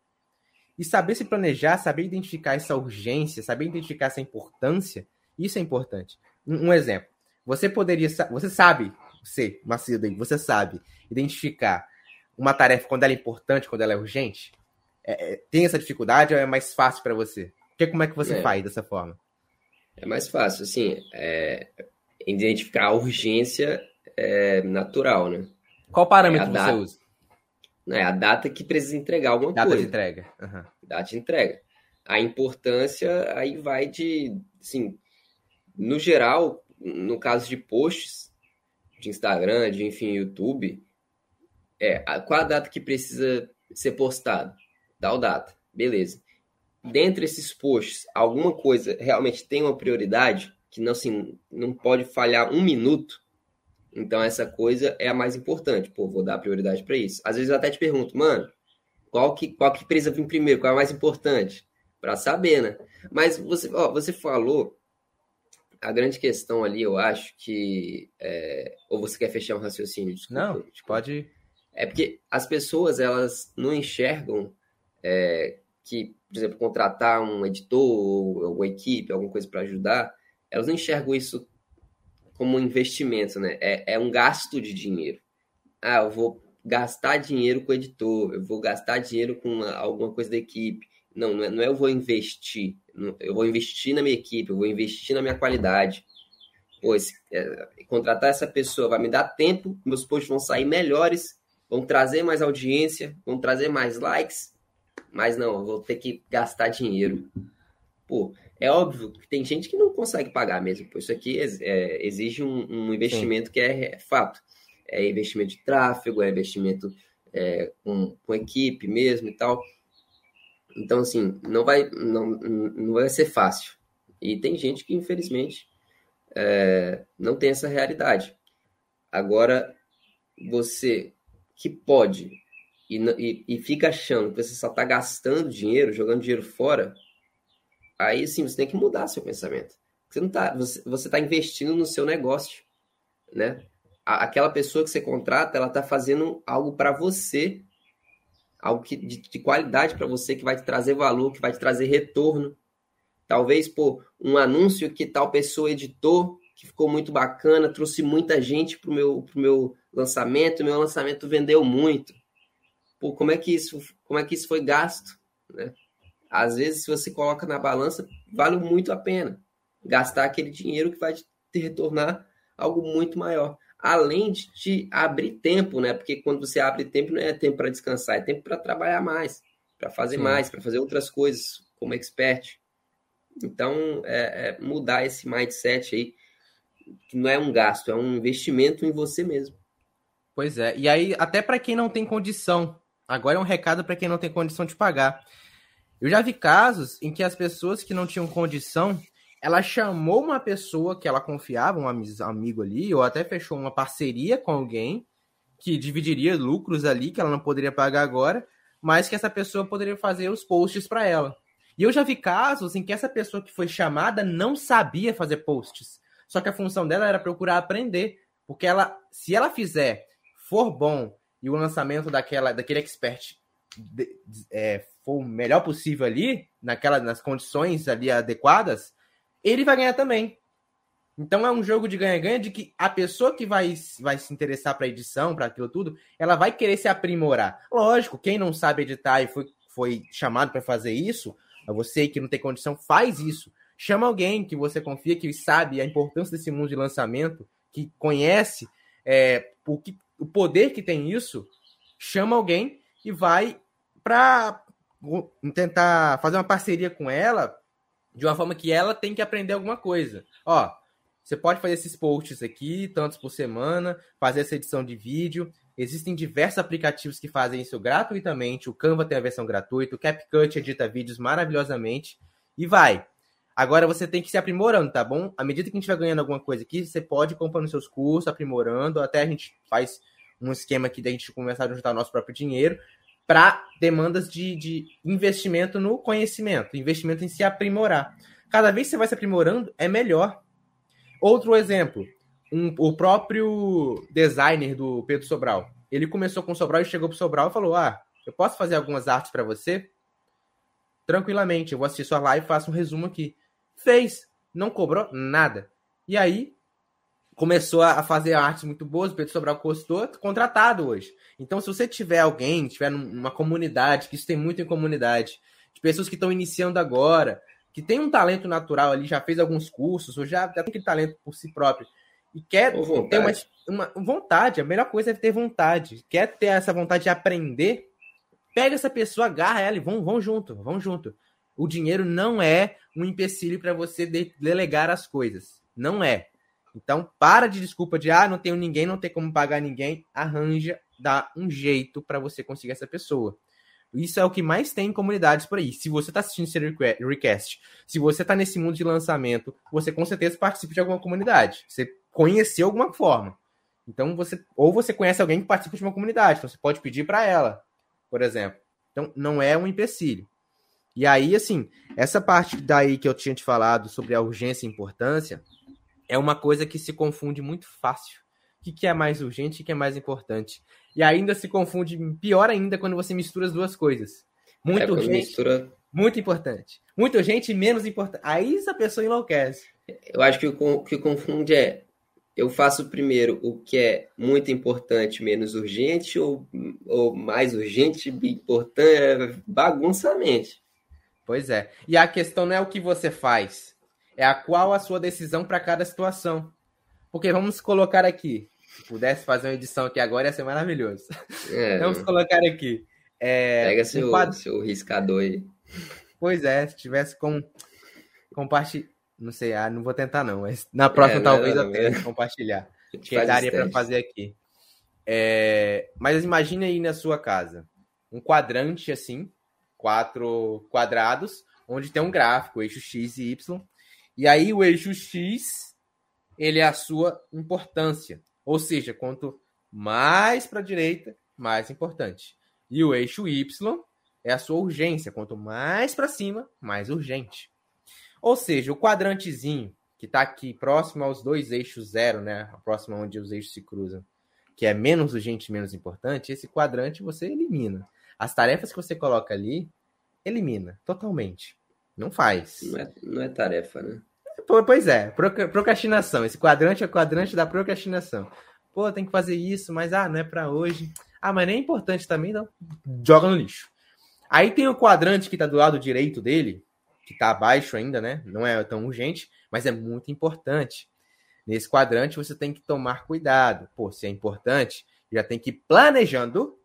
E saber se planejar, saber identificar essa urgência, saber identificar essa importância, isso é importante. Um, exemplo. Você poderia, você sabe, você, Macedo, você sabe identificar uma tarefa quando ela é importante, quando ela é urgente? É, é, tem essa dificuldade ou é mais fácil para você? Que, como é que você é. faz dessa forma? É mais fácil, assim, é, identificar a urgência é natural, né? Qual parâmetro é você usa? É a data que precisa entregar alguma data coisa. Data de entrega. Uhum. Data de entrega. A importância aí vai de, assim, no geral, no caso de posts de Instagram, de enfim, YouTube, é qual a data que precisa ser postado? Tal data, beleza. Dentre esses posts, alguma coisa realmente tem uma prioridade que não, assim, não pode falhar um minuto, Então essa coisa é a mais importante. Pô, vou dar prioridade para isso. Às vezes eu até te pergunto, mano, qual que, qual que precisa vir primeiro? Qual é a mais importante? Para saber, né? Mas você, ó, você falou a grande questão ali, eu acho que. É... Ou você quer fechar um raciocínio? Desculpa, não, desculpa. pode. É porque as pessoas elas não enxergam é, que, por exemplo, contratar um editor ou uma equipe, alguma coisa para ajudar, elas não enxergam isso como um investimento, né? É, é um gasto de dinheiro. Ah, eu vou gastar dinheiro com o editor, eu vou gastar dinheiro com uma, alguma coisa da equipe. Não, não é, não é eu vou investir. Eu vou investir na minha equipe, eu vou investir na minha qualidade. Pois, é, contratar essa pessoa vai me dar tempo, meus posts vão sair melhores, vão trazer mais audiência, vão trazer mais likes, mas não, eu vou ter que gastar dinheiro. Pô, é óbvio que tem gente que não consegue pagar mesmo. Pô, isso aqui é, exige um, um investimento Sim. que é, é, fato. É investimento de tráfego, é investimento é, com, com equipe mesmo e tal. Então, assim, não vai, não, não vai ser fácil. E tem gente que, infelizmente, é, não tem essa realidade. Agora, você que pode e, e, e fica achando que você só está gastando dinheiro, jogando dinheiro fora, aí sim você tem que mudar seu pensamento. Você não tá, você, você tá investindo no seu negócio, né? aquela pessoa que você contrata, ela tá fazendo algo para você, algo que, de, de qualidade para você, que vai te trazer valor, que vai te trazer retorno. Talvez por um anúncio que tal pessoa editou, que ficou muito bacana, trouxe muita gente pro meu, pro meu lançamento, meu lançamento vendeu muito. Pô, como é que isso, como é que isso foi gasto, né? Às vezes, se você coloca na balança, vale muito a pena gastar aquele dinheiro que vai te retornar algo muito maior. Além de te abrir tempo, né? Porque quando você abre tempo, não é tempo para descansar, é tempo para trabalhar mais, para fazer Sim. mais, para fazer outras coisas como expert. Então, é, é mudar esse mindset aí, que não é um gasto, é um investimento em você mesmo. Pois é. E aí, até para quem não tem condição, agora é um recado para quem não tem condição de pagar. Eu já vi casos em que as pessoas que não tinham condição, ela chamou uma pessoa que ela confiava, um amigo ali, ou até fechou uma parceria com alguém que dividiria lucros ali, que ela não poderia pagar agora, mas que essa pessoa poderia fazer os posts para ela. E eu já vi casos em que essa pessoa que foi chamada não sabia fazer posts. Só que a função dela era procurar aprender, porque ela, se ela fizer for bom e o lançamento daquela daquele expert de, é, for o melhor possível ali, naquela, nas condições ali adequadas, ele vai ganhar também. Então é um jogo de ganha-ganha de que a pessoa que vai, vai se interessar para edição, para aquilo tudo, ela vai querer se aprimorar. Lógico, quem não sabe editar e foi, foi chamado para fazer isso, você que não tem condição, faz isso. Chama alguém que você confia, que sabe a importância desse mundo de lançamento, que conhece é, o, que, o poder que tem isso, chama alguém e vai para tentar fazer uma parceria com ela de uma forma que ela tem que aprender alguma coisa. Ó, você pode fazer esses posts aqui, tantos por semana, fazer essa edição de vídeo. Existem diversos aplicativos que fazem isso gratuitamente. O Canva tem a versão gratuita, o CapCut edita vídeos maravilhosamente. E vai. Agora você tem que se aprimorando, tá bom? À medida que a gente vai ganhando alguma coisa aqui, você pode comprando seus cursos, aprimorando, até a gente faz um esquema aqui da gente começar a juntar nosso próprio dinheiro para demandas de, de investimento no conhecimento, investimento em se aprimorar. Cada vez que você vai se aprimorando, é melhor. Outro exemplo, um, o próprio designer do Pedro Sobral. Ele começou com o Sobral e chegou pro Sobral e falou: Ah, eu posso fazer algumas artes para você? Tranquilamente, eu vou assistir sua live e faço um resumo aqui. Fez, não cobrou nada. E aí, começou a fazer artes muito boas, o Pedro Sobral gostou, contratado hoje. Então, se você tiver alguém, tiver numa comunidade, que isso tem muito em comunidade, de pessoas que estão iniciando agora, que tem um talento natural ali, já fez alguns cursos, ou já, já tem aquele talento por si próprio, e quer ter uma, uma vontade, a melhor coisa é ter vontade, quer ter essa vontade de aprender, pega essa pessoa, agarra ela e vão, vão junto, vão junto. O dinheiro não é um empecilho para você delegar as coisas. Não é. Então, para de desculpa de ah, não tenho ninguém, não tem como pagar ninguém. Arranja, dá um jeito para você conseguir essa pessoa. Isso é o que mais tem em comunidades por aí. Se você está assistindo esse request, se você está nesse mundo de lançamento, você com certeza participa de alguma comunidade. Você conheceu alguma forma. Então você ou você conhece alguém que participa de uma comunidade, então você pode pedir para ela, por exemplo. Então não é um empecilho. E aí, assim, essa parte daí que eu tinha te falado sobre a urgência e importância é uma coisa que se confunde muito fácil. O que, que é mais urgente e o que é mais importante. E ainda se confunde pior ainda quando você mistura as duas coisas. Muito é, urgente, mistura... muito importante. Muito urgente e menos importante. Aí essa pessoa enlouquece. Eu acho que o que confunde é eu faço primeiro o que é muito importante, menos urgente, ou, ou mais urgente, importante, bagunça a mente. Pois é. E a questão não é o que você faz, é a qual a sua decisão para cada situação. Porque vamos colocar aqui, se pudesse fazer uma edição aqui agora, ia ser maravilhoso. É, vamos colocar aqui. É, Pega seu, um quadro... seu riscador aí. Pois é, se tivesse com compartilhar não sei, ah, não vou tentar não, mas na próxima é, talvez não, eu tente compartilhar. Que daria para fazer aqui. É, mas imagine aí na sua casa um quadrante assim, quatro quadrados, onde tem um gráfico, eixo x e y. E aí o eixo x ele é a sua importância, ou seja, quanto mais para a direita, mais importante. E o eixo y é a sua urgência, quanto mais para cima, mais urgente. Ou seja, o quadrantezinho que está aqui próximo aos dois eixos zero, né? Próximo onde os eixos se cruzam, que é menos urgente e menos importante, esse quadrante você elimina. As tarefas que você coloca ali, elimina totalmente. Não faz. Não é, não é tarefa, né? Pois é, procrastinação. Esse quadrante é o quadrante da procrastinação. Pô, tem que fazer isso, mas ah, não é para hoje. Ah, mas nem é importante também, não. Joga no lixo. Aí tem o quadrante que está do lado direito dele, que está abaixo ainda, né? Não é tão urgente, mas é muito importante. Nesse quadrante você tem que tomar cuidado. Pô, se é importante, já tem que ir planejando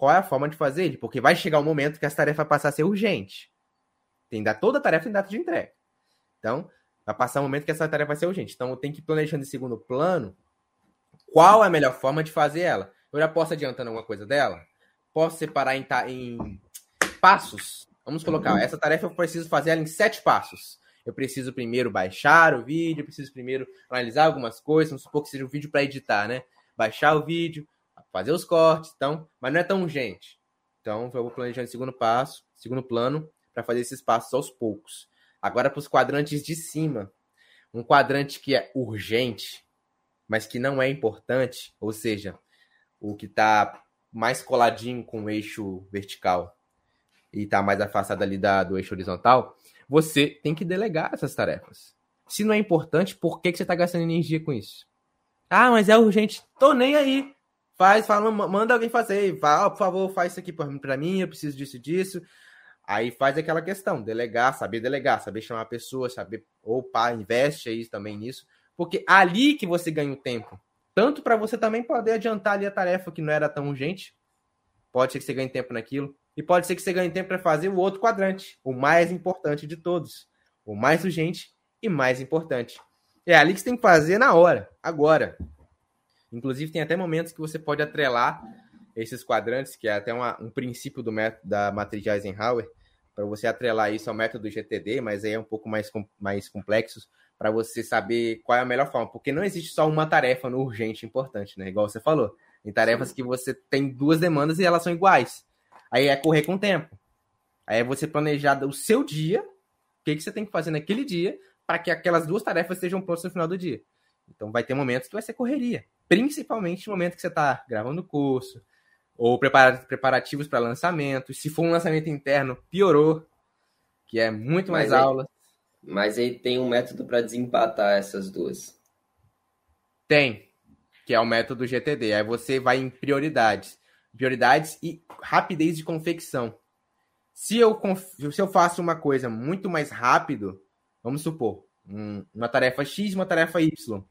qual é a forma de fazer ele, porque vai chegar um momento que essa tarefa vai passar a ser urgente. Tem da toda a tarefa em data de entrega. Então, vai passar um momento que essa tarefa vai ser urgente. Então, eu tenho que ir planejando em segundo plano qual é a melhor forma de fazer ela. Eu já posso adiantando alguma coisa dela? Posso separar em, em passos Vamos colocar, essa tarefa eu preciso fazer ela em sete passos. Eu preciso primeiro baixar o vídeo, preciso primeiro analisar algumas coisas, vamos supor que seja um vídeo para editar, né? Baixar o vídeo, fazer os cortes, então, mas não é tão urgente. Então, eu vou planejando segundo passo, segundo plano, para fazer esses passos aos poucos. Agora para os quadrantes de cima. Um quadrante que é urgente, mas que não é importante, ou seja, o que está mais coladinho com o eixo vertical e está mais afastado ali da, do eixo horizontal, você tem que delegar essas tarefas. Se não é importante, por que, que você está gastando energia com isso? Ah, mas é urgente. Tô nem aí. Faz, fala, manda alguém fazer. Fala, oh, por favor, faz isso aqui para mim, eu preciso disso disso. Aí faz aquela questão, delegar, saber delegar, saber chamar a pessoa, saber, opa, investe aí também nisso. Porque ali que você ganha o tempo. Tanto para você também poder adiantar ali a tarefa que não era tão urgente. Pode ser que você ganhe tempo naquilo. E pode ser que você ganhe tempo para fazer o outro quadrante, o mais importante de todos. O mais urgente e mais importante. É ali que você tem que fazer na hora, agora. Inclusive, tem até momentos que você pode atrelar esses quadrantes, que é até uma, um princípio do método da matriz de Eisenhower, para você atrelar isso ao método GTD, mas aí é um pouco mais, mais complexo para você saber qual é a melhor forma, porque não existe só uma tarefa no urgente importante, né? Igual você falou. Tem tarefas que você tem duas demandas e elas são iguais. Aí é correr com o tempo. Aí é você planejar o seu dia, o que, que você tem que fazer naquele dia, para que aquelas duas tarefas estejam prontas no final do dia. Então vai ter momentos que vai ser correria. Principalmente no momento que você está gravando o curso, ou preparativos para lançamento. Se for um lançamento interno, piorou, que é muito mais mas aula. mas aí tem um método para desempatar essas duas. Tem, que é o método GTD. Aí você vai em prioridades prioridades e rapidez de confecção. Se eu, se eu faço uma coisa muito mais rápido, vamos supor, um, uma tarefa X e uma tarefa Y.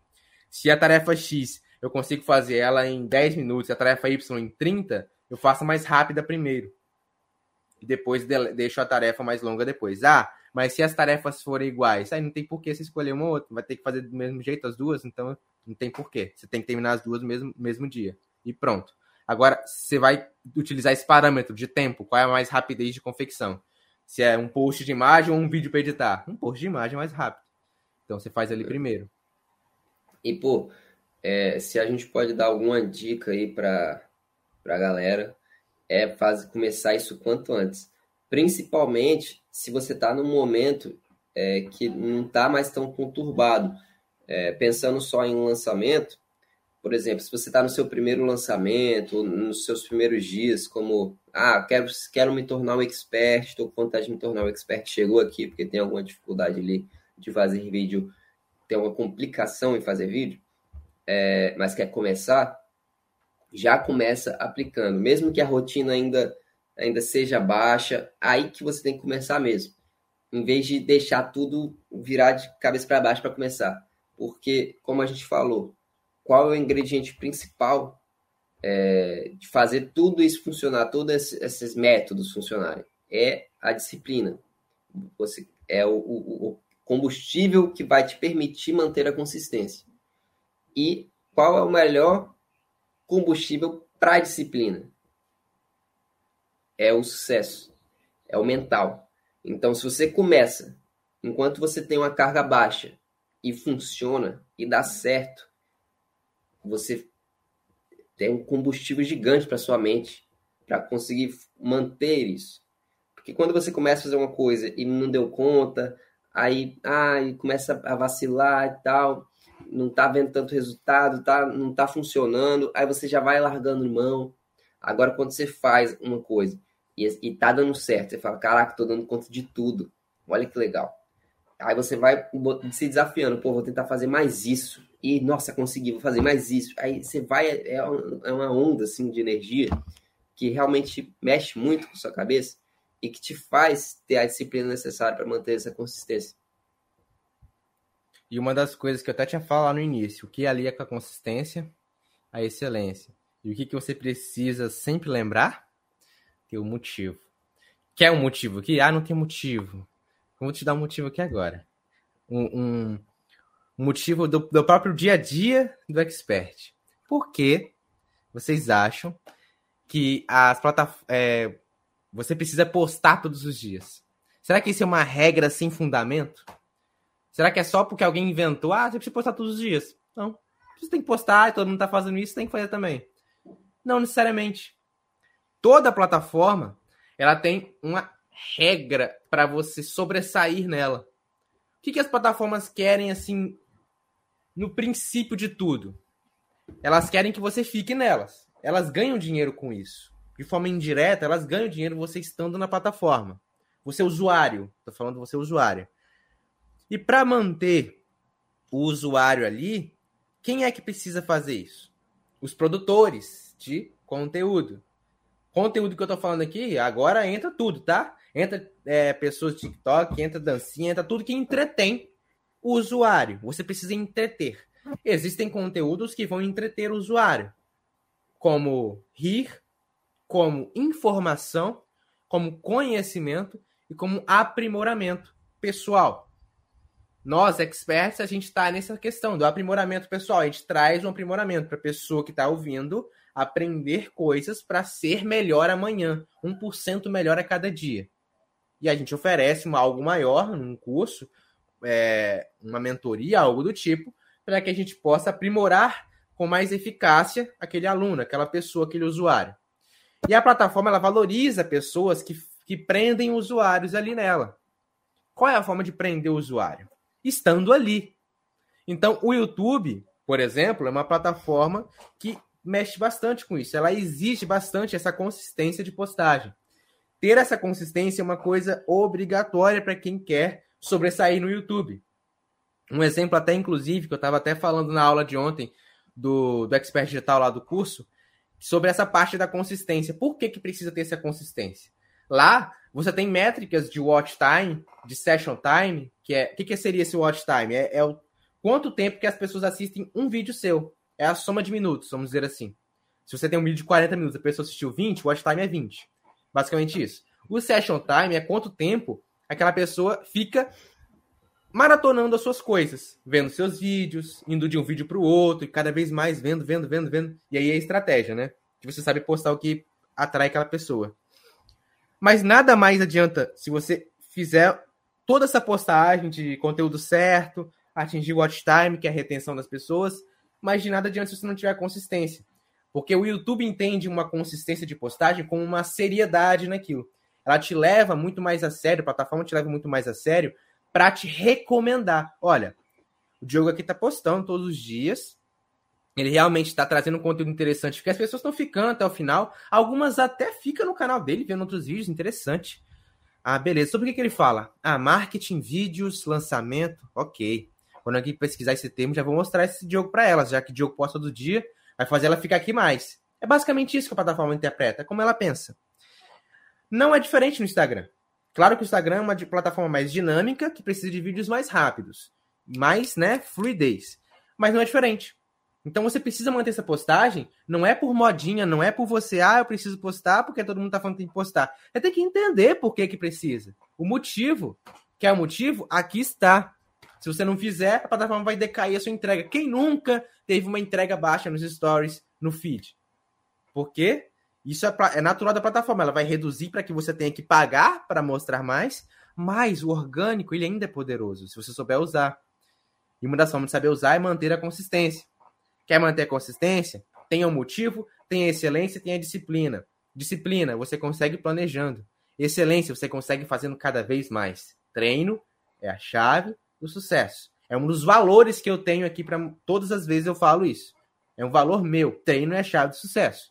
Se a tarefa X eu consigo fazer ela em 10 minutos, a tarefa Y em 30, eu faço mais rápida primeiro. E depois deixo a tarefa mais longa depois. Ah, mas se as tarefas forem iguais, aí não tem por que você escolher uma ou outra. Vai ter que fazer do mesmo jeito as duas, então não tem por quê. Você tem que terminar as duas no mesmo, mesmo dia. E pronto. Agora, você vai utilizar esse parâmetro de tempo, qual é a mais rapidez de confecção. Se é um post de imagem ou um vídeo para editar. Um post de imagem é mais rápido. Então você faz ali primeiro. E, pô, é, se a gente pode dar alguma dica aí para a galera, é fazer, começar isso quanto antes. Principalmente se você está num momento é, que não está mais tão conturbado. É, pensando só em um lançamento, por exemplo, se você está no seu primeiro lançamento, nos seus primeiros dias, como, ah, quero, quero me tornar um expert, estou com vontade de me tornar um expert, chegou aqui porque tem alguma dificuldade ali de fazer vídeo, tem uma complicação em fazer vídeo, é, mas quer começar, já começa aplicando, mesmo que a rotina ainda ainda seja baixa, aí que você tem que começar mesmo, em vez de deixar tudo virar de cabeça para baixo para começar, porque como a gente falou, qual é o ingrediente principal é, de fazer tudo isso funcionar, todos esses métodos funcionarem? É a disciplina. Você é o, o, o combustível que vai te permitir manter a consistência. E qual é o melhor combustível para a disciplina? É o sucesso, é o mental. Então, se você começa enquanto você tem uma carga baixa e funciona e dá certo, você tem um combustível gigante para sua mente para conseguir manter isso. Porque quando você começa a fazer uma coisa e não deu conta, aí, ai, começa a vacilar e tal, não tá vendo tanto resultado, tá, não tá funcionando, aí você já vai largando mão. Agora, quando você faz uma coisa e, e tá dando certo, você fala, caraca, tô dando conta de tudo. Olha que legal. Aí você vai se desafiando, pô, vou tentar fazer mais isso. E, nossa, consegui, vou fazer mais isso. Aí você vai, é, é uma onda, assim, de energia que realmente mexe muito com sua cabeça e que te faz ter a disciplina necessária para manter essa consistência. E uma das coisas que eu até tinha falado no início, o que alia com a consistência, a excelência. E o que, que você precisa sempre lembrar? Ter o um motivo. Quer um motivo aqui? Ah, não tem motivo. Vou te dar um motivo aqui agora. Um, um motivo do, do, próprio dia a dia do expert. Por que vocês acham que as plataformas. É, você precisa postar todos os dias? Será que isso é uma regra sem fundamento? Será que é só porque alguém inventou? Ah, você precisa postar todos os dias. Não. Você tem que postar, todo mundo está fazendo isso, tem que fazer também. Não necessariamente. Toda plataforma ela tem uma regra para você sobressair nela. O que, que as plataformas querem, assim, no princípio de tudo? Elas querem que você fique nelas. Elas ganham dinheiro com isso. De forma indireta, elas ganham dinheiro você estando na plataforma. Você é usuário. Estou falando você usuário. E para manter o usuário ali, quem é que precisa fazer isso? Os produtores de conteúdo. Conteúdo que eu estou falando aqui, agora entra tudo, tá? entra é, pessoas de TikTok, entra dancinha, entra tudo que entretém o usuário. Você precisa entreter. Existem conteúdos que vão entreter o usuário, como rir, como informação, como conhecimento e como aprimoramento pessoal. Nós, experts, a gente está nessa questão do aprimoramento pessoal. A gente traz um aprimoramento para a pessoa que está ouvindo aprender coisas para ser melhor amanhã, 1% melhor a cada dia e a gente oferece algo maior num curso, é, uma mentoria, algo do tipo, para que a gente possa aprimorar com mais eficácia aquele aluno, aquela pessoa, aquele usuário. E a plataforma ela valoriza pessoas que, que prendem usuários ali nela. Qual é a forma de prender o usuário? Estando ali. Então, o YouTube, por exemplo, é uma plataforma que mexe bastante com isso. Ela exige bastante essa consistência de postagem ter essa consistência é uma coisa obrigatória para quem quer sobressair no YouTube. Um exemplo até, inclusive, que eu estava até falando na aula de ontem do, do Expert Digital lá do curso, sobre essa parte da consistência. Por que, que precisa ter essa consistência? Lá, você tem métricas de watch time, de session time, que é... O que, que seria esse watch time? É, é o quanto tempo que as pessoas assistem um vídeo seu. É a soma de minutos, vamos dizer assim. Se você tem um vídeo de 40 minutos, a pessoa assistiu 20, o watch time é 20. Basicamente isso. O session time é quanto tempo aquela pessoa fica maratonando as suas coisas, vendo seus vídeos, indo de um vídeo para o outro, e cada vez mais vendo, vendo, vendo, vendo. E aí é a estratégia, né? Que você sabe postar o que atrai aquela pessoa. Mas nada mais adianta se você fizer toda essa postagem de conteúdo certo, atingir o watch time, que é a retenção das pessoas, mas de nada adianta se você não tiver consistência. Porque o YouTube entende uma consistência de postagem como uma seriedade naquilo. Ela te leva muito mais a sério, a plataforma te leva muito mais a sério para te recomendar. Olha, o Diogo aqui tá postando todos os dias. Ele realmente está trazendo um conteúdo interessante, porque as pessoas estão ficando até o final. Algumas até ficam no canal dele vendo outros vídeos, interessante. Ah, beleza. Sobre o que, que ele fala? Ah, marketing, vídeos, lançamento. Ok. Quando aqui pesquisar esse termo, já vou mostrar esse Diogo para elas, já que o Diogo posta todo dia, vai fazer ela ficar aqui mais. É basicamente isso que a plataforma interpreta, é como ela pensa. Não é diferente no Instagram. Claro que o Instagram é uma plataforma mais dinâmica, que precisa de vídeos mais rápidos, mais, né, fluidez. Mas não é diferente. Então você precisa manter essa postagem, não é por modinha, não é por você, ah, eu preciso postar porque todo mundo tá falando que tem que postar. É ter que entender por que que precisa. O motivo, que é o motivo, aqui está. Se você não fizer, a plataforma vai decair a sua entrega. Quem nunca teve uma entrega baixa nos stories, no feed? Porque isso é, é natural da plataforma. Ela vai reduzir para que você tenha que pagar para mostrar mais, mas o orgânico ele ainda é poderoso, se você souber usar. E uma das formas de saber usar é manter a consistência. Quer manter consistência? Tenha um motivo, tenha excelência, tenha disciplina. Disciplina, você consegue planejando. Excelência, você consegue fazendo cada vez mais. Treino é a chave do sucesso. É um dos valores que eu tenho aqui para todas as vezes eu falo isso. É um valor meu. Treino é a chave do sucesso.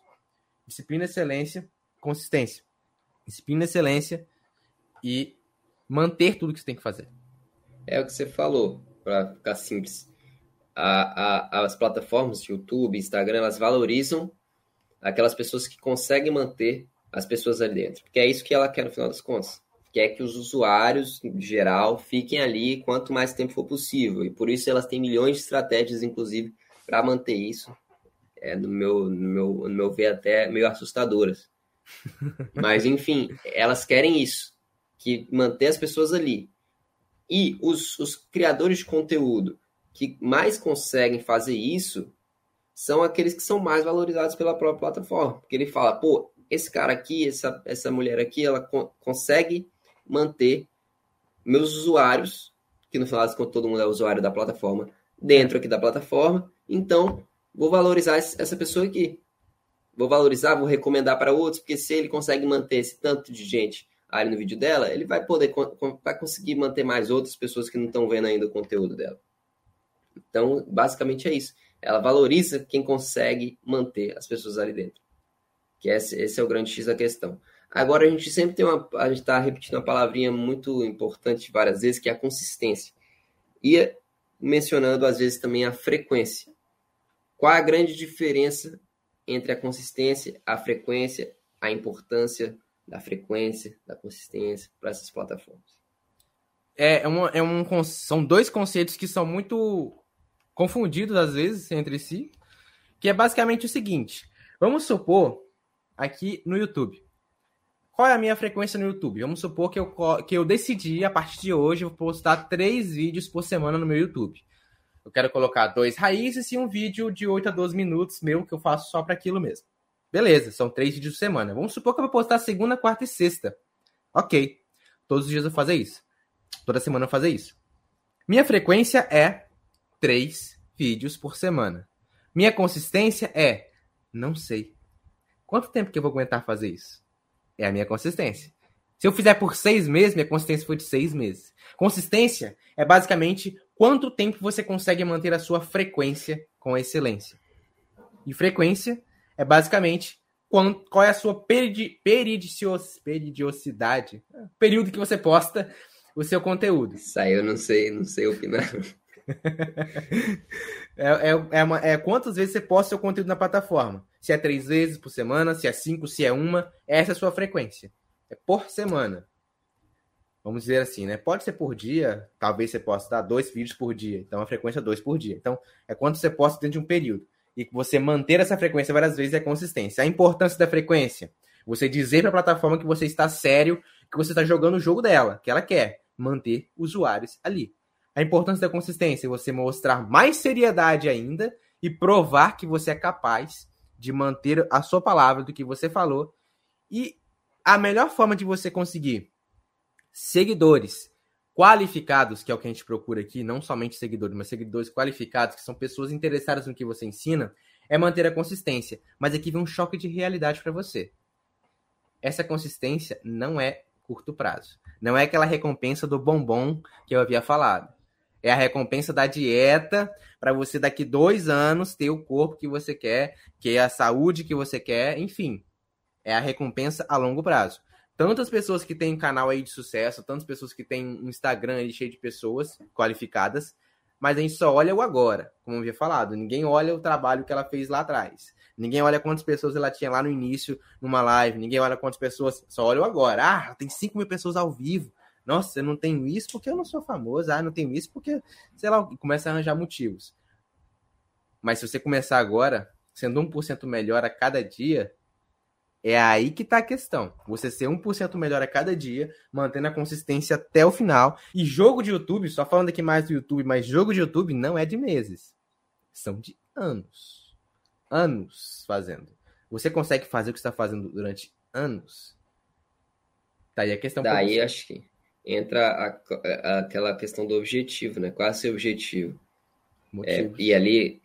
Disciplina, excelência, consistência. Disciplina, excelência e manter tudo que você tem que fazer. É o que você falou, para ficar simples. A, a, as plataformas, YouTube, Instagram, elas valorizam aquelas pessoas que conseguem manter as pessoas ali dentro. Porque é isso que ela quer no final das contas quer que os usuários, em geral, fiquem ali quanto mais tempo for possível. E por isso elas têm milhões de estratégias, inclusive, para manter isso. É, no, meu, no, meu, no meu ver, até meio assustadoras. Mas, enfim, elas querem isso. Que manter as pessoas ali. E os, os criadores de conteúdo que mais conseguem fazer isso são aqueles que são mais valorizados pela própria plataforma. Porque ele fala, pô, esse cara aqui, essa, essa mulher aqui, ela co consegue manter meus usuários, que no final das contas todo mundo é usuário da plataforma, dentro aqui da plataforma. Então, vou valorizar essa pessoa aqui. Vou valorizar, vou recomendar para outros, porque se ele consegue manter esse tanto de gente ali no vídeo dela, ele vai poder vai conseguir manter mais outras pessoas que não estão vendo ainda o conteúdo dela. Então, basicamente é isso. Ela valoriza quem consegue manter as pessoas ali dentro. Que esse, esse é o grande X da questão. Agora a gente sempre tem uma. A gente está repetindo uma palavrinha muito importante várias vezes, que é a consistência. E mencionando às vezes também a frequência. Qual a grande diferença entre a consistência, a frequência, a importância da frequência, da consistência para essas plataformas? É, é, uma, é um, são dois conceitos que são muito confundidos às vezes entre si, que é basicamente o seguinte: vamos supor aqui no YouTube qual é a minha frequência no YouTube? Vamos supor que eu, que eu decidi, a partir de hoje, eu vou postar três vídeos por semana no meu YouTube. Eu quero colocar dois raízes e um vídeo de 8 a 12 minutos meu, que eu faço só para aquilo mesmo. Beleza, são três vídeos por semana. Vamos supor que eu vou postar segunda, quarta e sexta. Ok. Todos os dias eu vou fazer isso. Toda semana eu vou fazer isso. Minha frequência é três vídeos por semana. Minha consistência é não sei. Quanto tempo que eu vou aguentar fazer isso? É a minha consistência. Se eu fizer por seis meses, minha consistência foi de seis meses. Consistência é basicamente quanto tempo você consegue manter a sua frequência com excelência. E frequência é basicamente qual é a sua peridi, peridiosidade, período que você posta o seu conteúdo. Isso aí eu não sei, não sei opinar. é, é, é, uma, é, quantas vezes você posta seu conteúdo na plataforma. Se é três vezes por semana, se é cinco, se é uma. Essa é a sua frequência. É por semana. Vamos dizer assim, né? Pode ser por dia, talvez você possa dar dois vídeos por dia. Então a frequência é dois por dia. Então é quanto você posta dentro de um período. E você manter essa frequência várias vezes é consistência. A importância da frequência. Você dizer para a plataforma que você está sério, que você está jogando o jogo dela, que ela quer. Manter usuários ali a importância da consistência, você mostrar mais seriedade ainda e provar que você é capaz de manter a sua palavra do que você falou. E a melhor forma de você conseguir seguidores qualificados, que é o que a gente procura aqui, não somente seguidores, mas seguidores qualificados, que são pessoas interessadas no que você ensina, é manter a consistência. Mas aqui vem um choque de realidade para você. Essa consistência não é curto prazo. Não é aquela recompensa do bombom que eu havia falado. É a recompensa da dieta para você daqui dois anos ter o corpo que você quer, que é a saúde que você quer, enfim. É a recompensa a longo prazo. Tantas pessoas que têm canal aí de sucesso, tantas pessoas que têm um Instagram aí cheio de pessoas qualificadas, mas a gente só olha o agora, como eu havia falado. Ninguém olha o trabalho que ela fez lá atrás. Ninguém olha quantas pessoas ela tinha lá no início, numa live. Ninguém olha quantas pessoas. Só olha o agora. Ah, tem 5 mil pessoas ao vivo. Nossa, eu não tenho isso porque eu não sou famoso. Ah, não tenho isso porque, sei lá, começa a arranjar motivos. Mas se você começar agora, sendo 1% melhor a cada dia, é aí que tá a questão. Você ser 1% melhor a cada dia, mantendo a consistência até o final. E jogo de YouTube, só falando aqui mais do YouTube, mas jogo de YouTube não é de meses. São de anos. Anos fazendo. Você consegue fazer o que está fazendo durante anos? Tá aí a questão. Daí acho que entra a, a, aquela questão do objetivo, né? Qual é o seu objetivo? É, e ali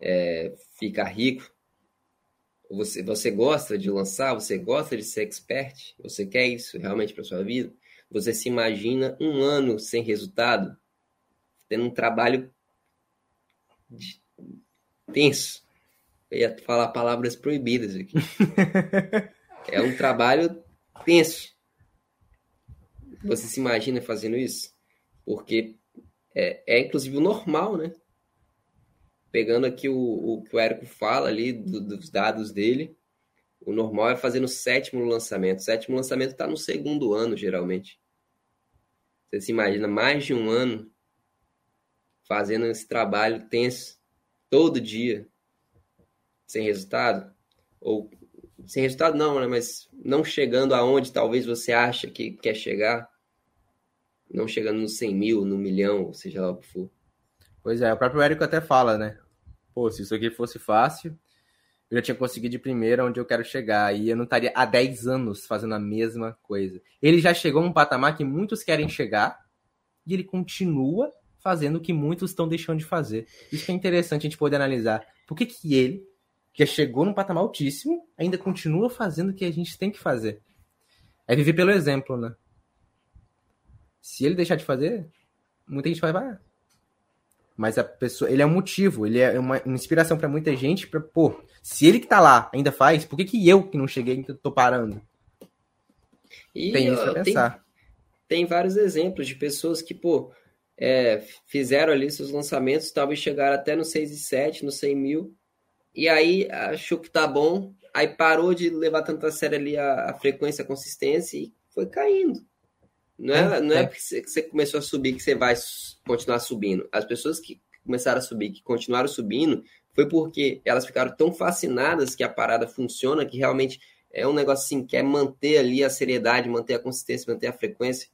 é, ficar rico você, você gosta de lançar? Você gosta de ser expert? Você quer isso realmente para sua vida? Você se imagina um ano sem resultado, tendo um trabalho de... tenso. Eu ia falar palavras proibidas aqui. é um trabalho tenso. Você se imagina fazendo isso? Porque é, é inclusive o normal, né? pegando aqui o, o que o Érico fala ali do, dos dados dele, o normal é fazer no sétimo lançamento. O sétimo lançamento está no segundo ano, geralmente. Você se imagina mais de um ano fazendo esse trabalho tenso todo dia, sem resultado? Ou sem resultado não, né? Mas não chegando aonde talvez você acha que quer chegar. Não chegando no 100 mil, no milhão, seja lá o que for. Pois é, o próprio Érico até fala, né? pô, se isso aqui fosse fácil, eu já tinha conseguido de primeira onde eu quero chegar. E eu não estaria há 10 anos fazendo a mesma coisa. Ele já chegou a um patamar que muitos querem chegar e ele continua fazendo o que muitos estão deixando de fazer. Isso é interessante a gente poder analisar. Por que, que ele, que chegou num patamar altíssimo, ainda continua fazendo o que a gente tem que fazer? É viver pelo exemplo, né? Se ele deixar de fazer, muita gente vai, vai, mas a pessoa, ele é um motivo, ele é uma, uma inspiração para muita gente. Pra, pô, se ele que tá lá ainda faz, por que, que eu que não cheguei tô parando? E, tem isso pra pensar. Tem, tem, vários exemplos de pessoas que, pô, é, fizeram ali seus lançamentos, talvez chegaram até no 6 e 7, no 100 mil, e aí achou que tá bom, aí parou de levar tanto a sério ali a, a frequência, a consistência e foi caindo. Não é, é, não é, é. porque você começou a subir que você vai continuar subindo. As pessoas que começaram a subir, que continuaram subindo, foi porque elas ficaram tão fascinadas que a parada funciona, que realmente é um negócio assim, quer manter ali a seriedade, manter a consistência, manter a frequência,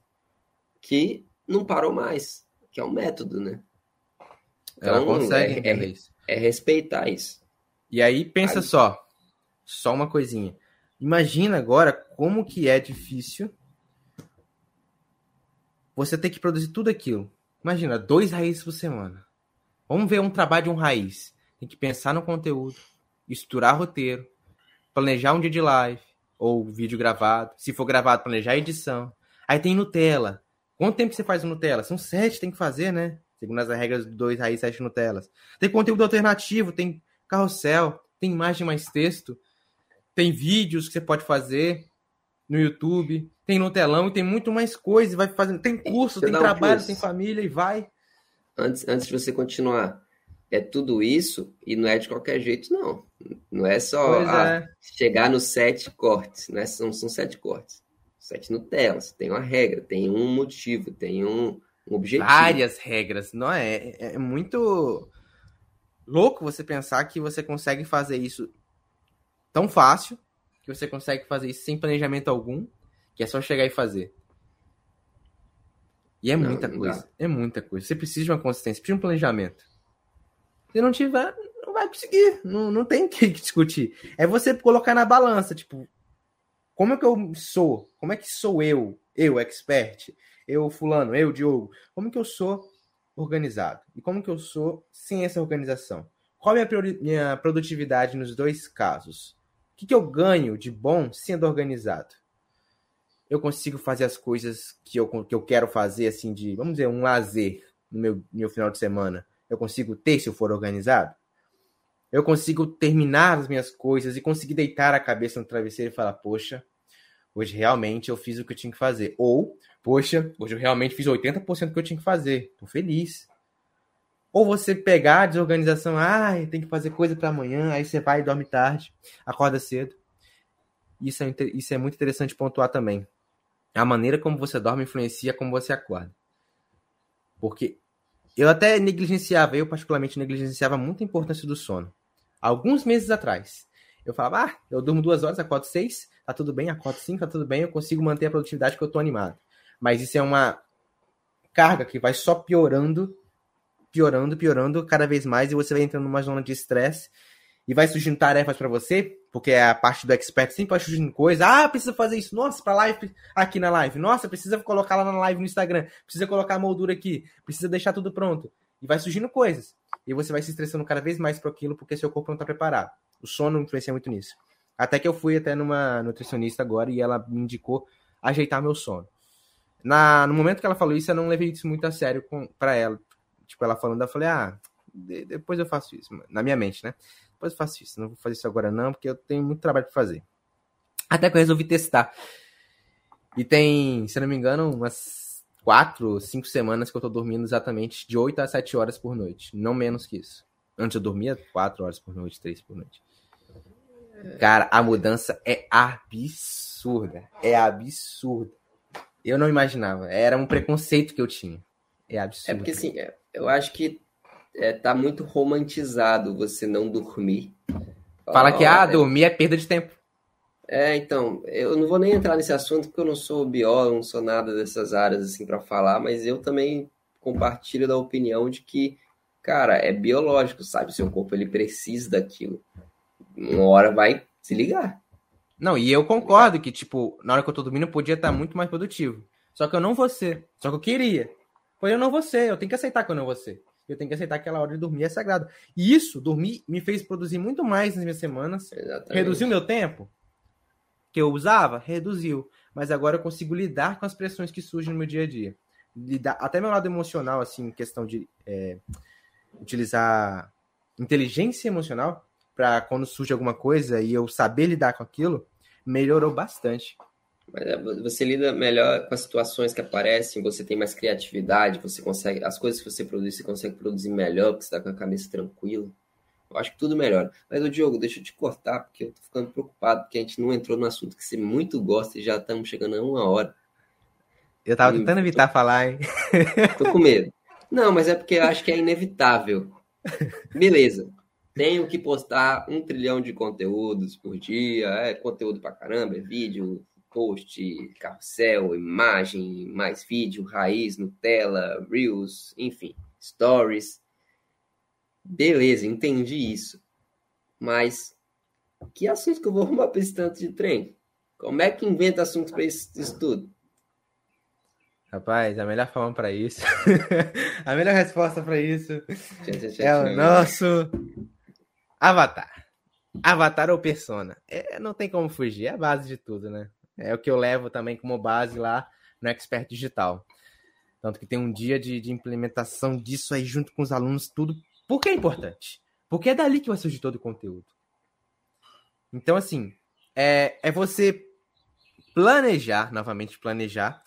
que não parou mais, que é um método, né? Então, Ela consegue é, é, é respeitar isso. E aí, pensa só, só uma coisinha. Imagina agora como que é difícil você tem que produzir tudo aquilo. Imagina, dois raízes por semana. Vamos ver um trabalho de um raiz. Tem que pensar no conteúdo, estruturar roteiro, planejar um dia de live ou vídeo gravado. Se for gravado, planejar a edição. Aí tem Nutella. Quanto tempo você faz Nutella? São sete, tem que fazer, né? Segundo as regras do dois raízes, sete Nutellas. Tem conteúdo alternativo, tem carrossel, tem imagem mais texto, tem vídeos que você pode fazer no YouTube, tem no telão e tem muito mais coisa, vai fazendo, tem curso, tem trabalho, um tem família e vai. Antes, antes de você continuar, é tudo isso e não é de qualquer jeito, não. Não é só ah, é. chegar nos sete cortes, né? São, são sete cortes. Sete Nutellas. Tem uma regra, tem um motivo, tem um, um objetivo. Várias regras, não é? é? É muito louco você pensar que você consegue fazer isso tão fácil que você consegue fazer isso sem planejamento algum, que é só chegar e fazer. E é não, muita não coisa. Dá. É muita coisa. Você precisa de uma consistência, precisa de um planejamento. Se não tiver, não vai conseguir. Não, não tem que discutir. É você colocar na balança, tipo, como é que eu sou? Como é que sou eu, eu, expert? eu fulano, eu Diogo, como que eu sou organizado e como que eu sou sem essa organização? Qual é a minha, minha produtividade nos dois casos? O que, que eu ganho de bom sendo organizado? Eu consigo fazer as coisas que eu, que eu quero fazer, assim, de, vamos dizer, um lazer no meu, meu final de semana. Eu consigo ter se eu for organizado? Eu consigo terminar as minhas coisas e conseguir deitar a cabeça no travesseiro e falar, poxa, hoje realmente eu fiz o que eu tinha que fazer. Ou, poxa, hoje eu realmente fiz 80% do que eu tinha que fazer. Tô feliz. Ou você pegar a desorganização, ah, tem que fazer coisa para amanhã, aí você vai e dorme tarde, acorda cedo. Isso é, isso é muito interessante pontuar também. A maneira como você dorme influencia como você acorda. Porque eu até negligenciava, eu particularmente negligenciava muito a importância do sono. Alguns meses atrás, eu falava, ah, eu durmo duas horas, acordo seis, tá tudo bem, acordo cinco, tá tudo bem, eu consigo manter a produtividade que eu tô animado. Mas isso é uma carga que vai só piorando piorando, piorando cada vez mais e você vai entrando numa zona de estresse e vai surgindo tarefas para você, porque a parte do expert sempre vai surgindo coisa. Ah, precisa fazer isso. Nossa, para live aqui na live. Nossa, precisa colocar lá na live no Instagram. Precisa colocar a moldura aqui. Precisa deixar tudo pronto. E vai surgindo coisas. E você vai se estressando cada vez mais por aquilo porque seu corpo não está preparado. O sono influencia muito nisso. Até que eu fui até numa nutricionista agora e ela me indicou ajeitar meu sono. Na, no momento que ela falou isso, eu não levei isso muito a sério para ela, Tipo, ela falando, eu falei, ah, de, depois eu faço isso. Na minha mente, né? Depois eu faço isso. Não vou fazer isso agora, não, porque eu tenho muito trabalho para fazer. Até que eu resolvi testar. E tem, se não me engano, umas quatro, cinco semanas que eu tô dormindo exatamente de 8 a 7 horas por noite. Não menos que isso. Antes eu dormia 4 horas por noite, 3 por noite. Cara, a mudança é absurda. É absurda. Eu não imaginava. Era um preconceito que eu tinha. É absurdo. É porque assim, é, eu acho que é, tá muito romantizado você não dormir. Fala que, ah, é... dormir é perda de tempo. É, então, eu não vou nem entrar nesse assunto porque eu não sou biólogo, não sou nada dessas áreas assim para falar, mas eu também compartilho da opinião de que, cara, é biológico, sabe? Seu corpo ele precisa daquilo. Uma hora vai se ligar. Não, e eu concordo que, tipo, na hora que eu tô dormindo eu podia estar muito mais produtivo. Só que eu não vou ser. Só que eu queria. Pois eu não vou ser, eu tenho que aceitar que eu não vou ser. Eu tenho que aceitar que aquela hora de dormir é sagrada. E isso, dormir, me fez produzir muito mais nas minhas semanas. Exatamente. Reduziu meu tempo que eu usava? Reduziu. Mas agora eu consigo lidar com as pressões que surgem no meu dia a dia. Lidar, até meu lado emocional, assim, questão de é, utilizar inteligência emocional para quando surge alguma coisa e eu saber lidar com aquilo, melhorou bastante. É, você lida melhor com as situações que aparecem, você tem mais criatividade, você consegue. As coisas que você produz, você consegue produzir melhor, porque você está com a cabeça tranquila. Eu acho que tudo melhora. Mas, o Diogo, deixa eu te cortar, porque eu tô ficando preocupado, porque a gente não entrou no assunto que você muito gosta e já estamos chegando a uma hora. Eu tava tentando evitar tô... falar, hein? Tô com medo. Não, mas é porque eu acho que é inevitável. Beleza. Tenho que postar um trilhão de conteúdos por dia, é conteúdo pra caramba, é vídeo, post, carrossel, imagem, mais vídeo, raiz, Nutella, Reels, enfim, Stories. Beleza, entendi isso. Mas que assunto que eu vou arrumar para esse tanto de trem? Como é que inventa assunto para isso tudo? Rapaz, a melhor forma para isso, a melhor resposta para isso é o nosso Avatar. Avatar ou Persona. É, não tem como fugir, é a base de tudo, né? É o que eu levo também como base lá no Expert Digital. Tanto que tem um dia de, de implementação disso aí junto com os alunos, tudo. Por que é importante? Porque é dali que vai surgir todo o conteúdo. Então, assim, é, é você planejar, novamente planejar,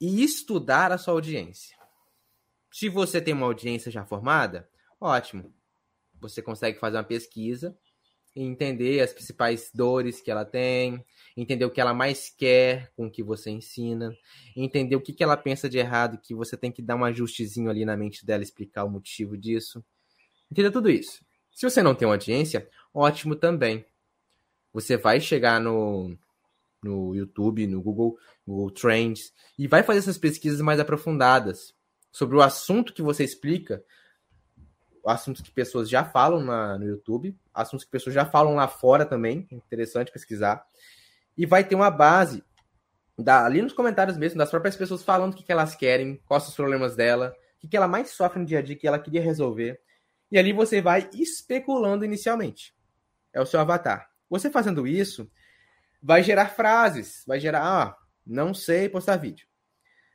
e estudar a sua audiência. Se você tem uma audiência já formada, ótimo. Você consegue fazer uma pesquisa entender as principais dores que ela tem, entender o que ela mais quer com o que você ensina, entender o que, que ela pensa de errado, que você tem que dar um ajustezinho ali na mente dela, explicar o motivo disso. Entender tudo isso. Se você não tem uma audiência, ótimo também. Você vai chegar no, no YouTube, no Google, Google Trends, e vai fazer essas pesquisas mais aprofundadas sobre o assunto que você explica, assuntos que pessoas já falam na, no YouTube, assuntos que pessoas já falam lá fora também, interessante pesquisar. E vai ter uma base da, ali nos comentários mesmo, das próprias pessoas falando o que, que elas querem, quais os problemas dela, o que, que ela mais sofre no dia a dia que ela queria resolver. E ali você vai especulando inicialmente. É o seu avatar. Você fazendo isso, vai gerar frases, vai gerar, ah, não sei postar vídeo,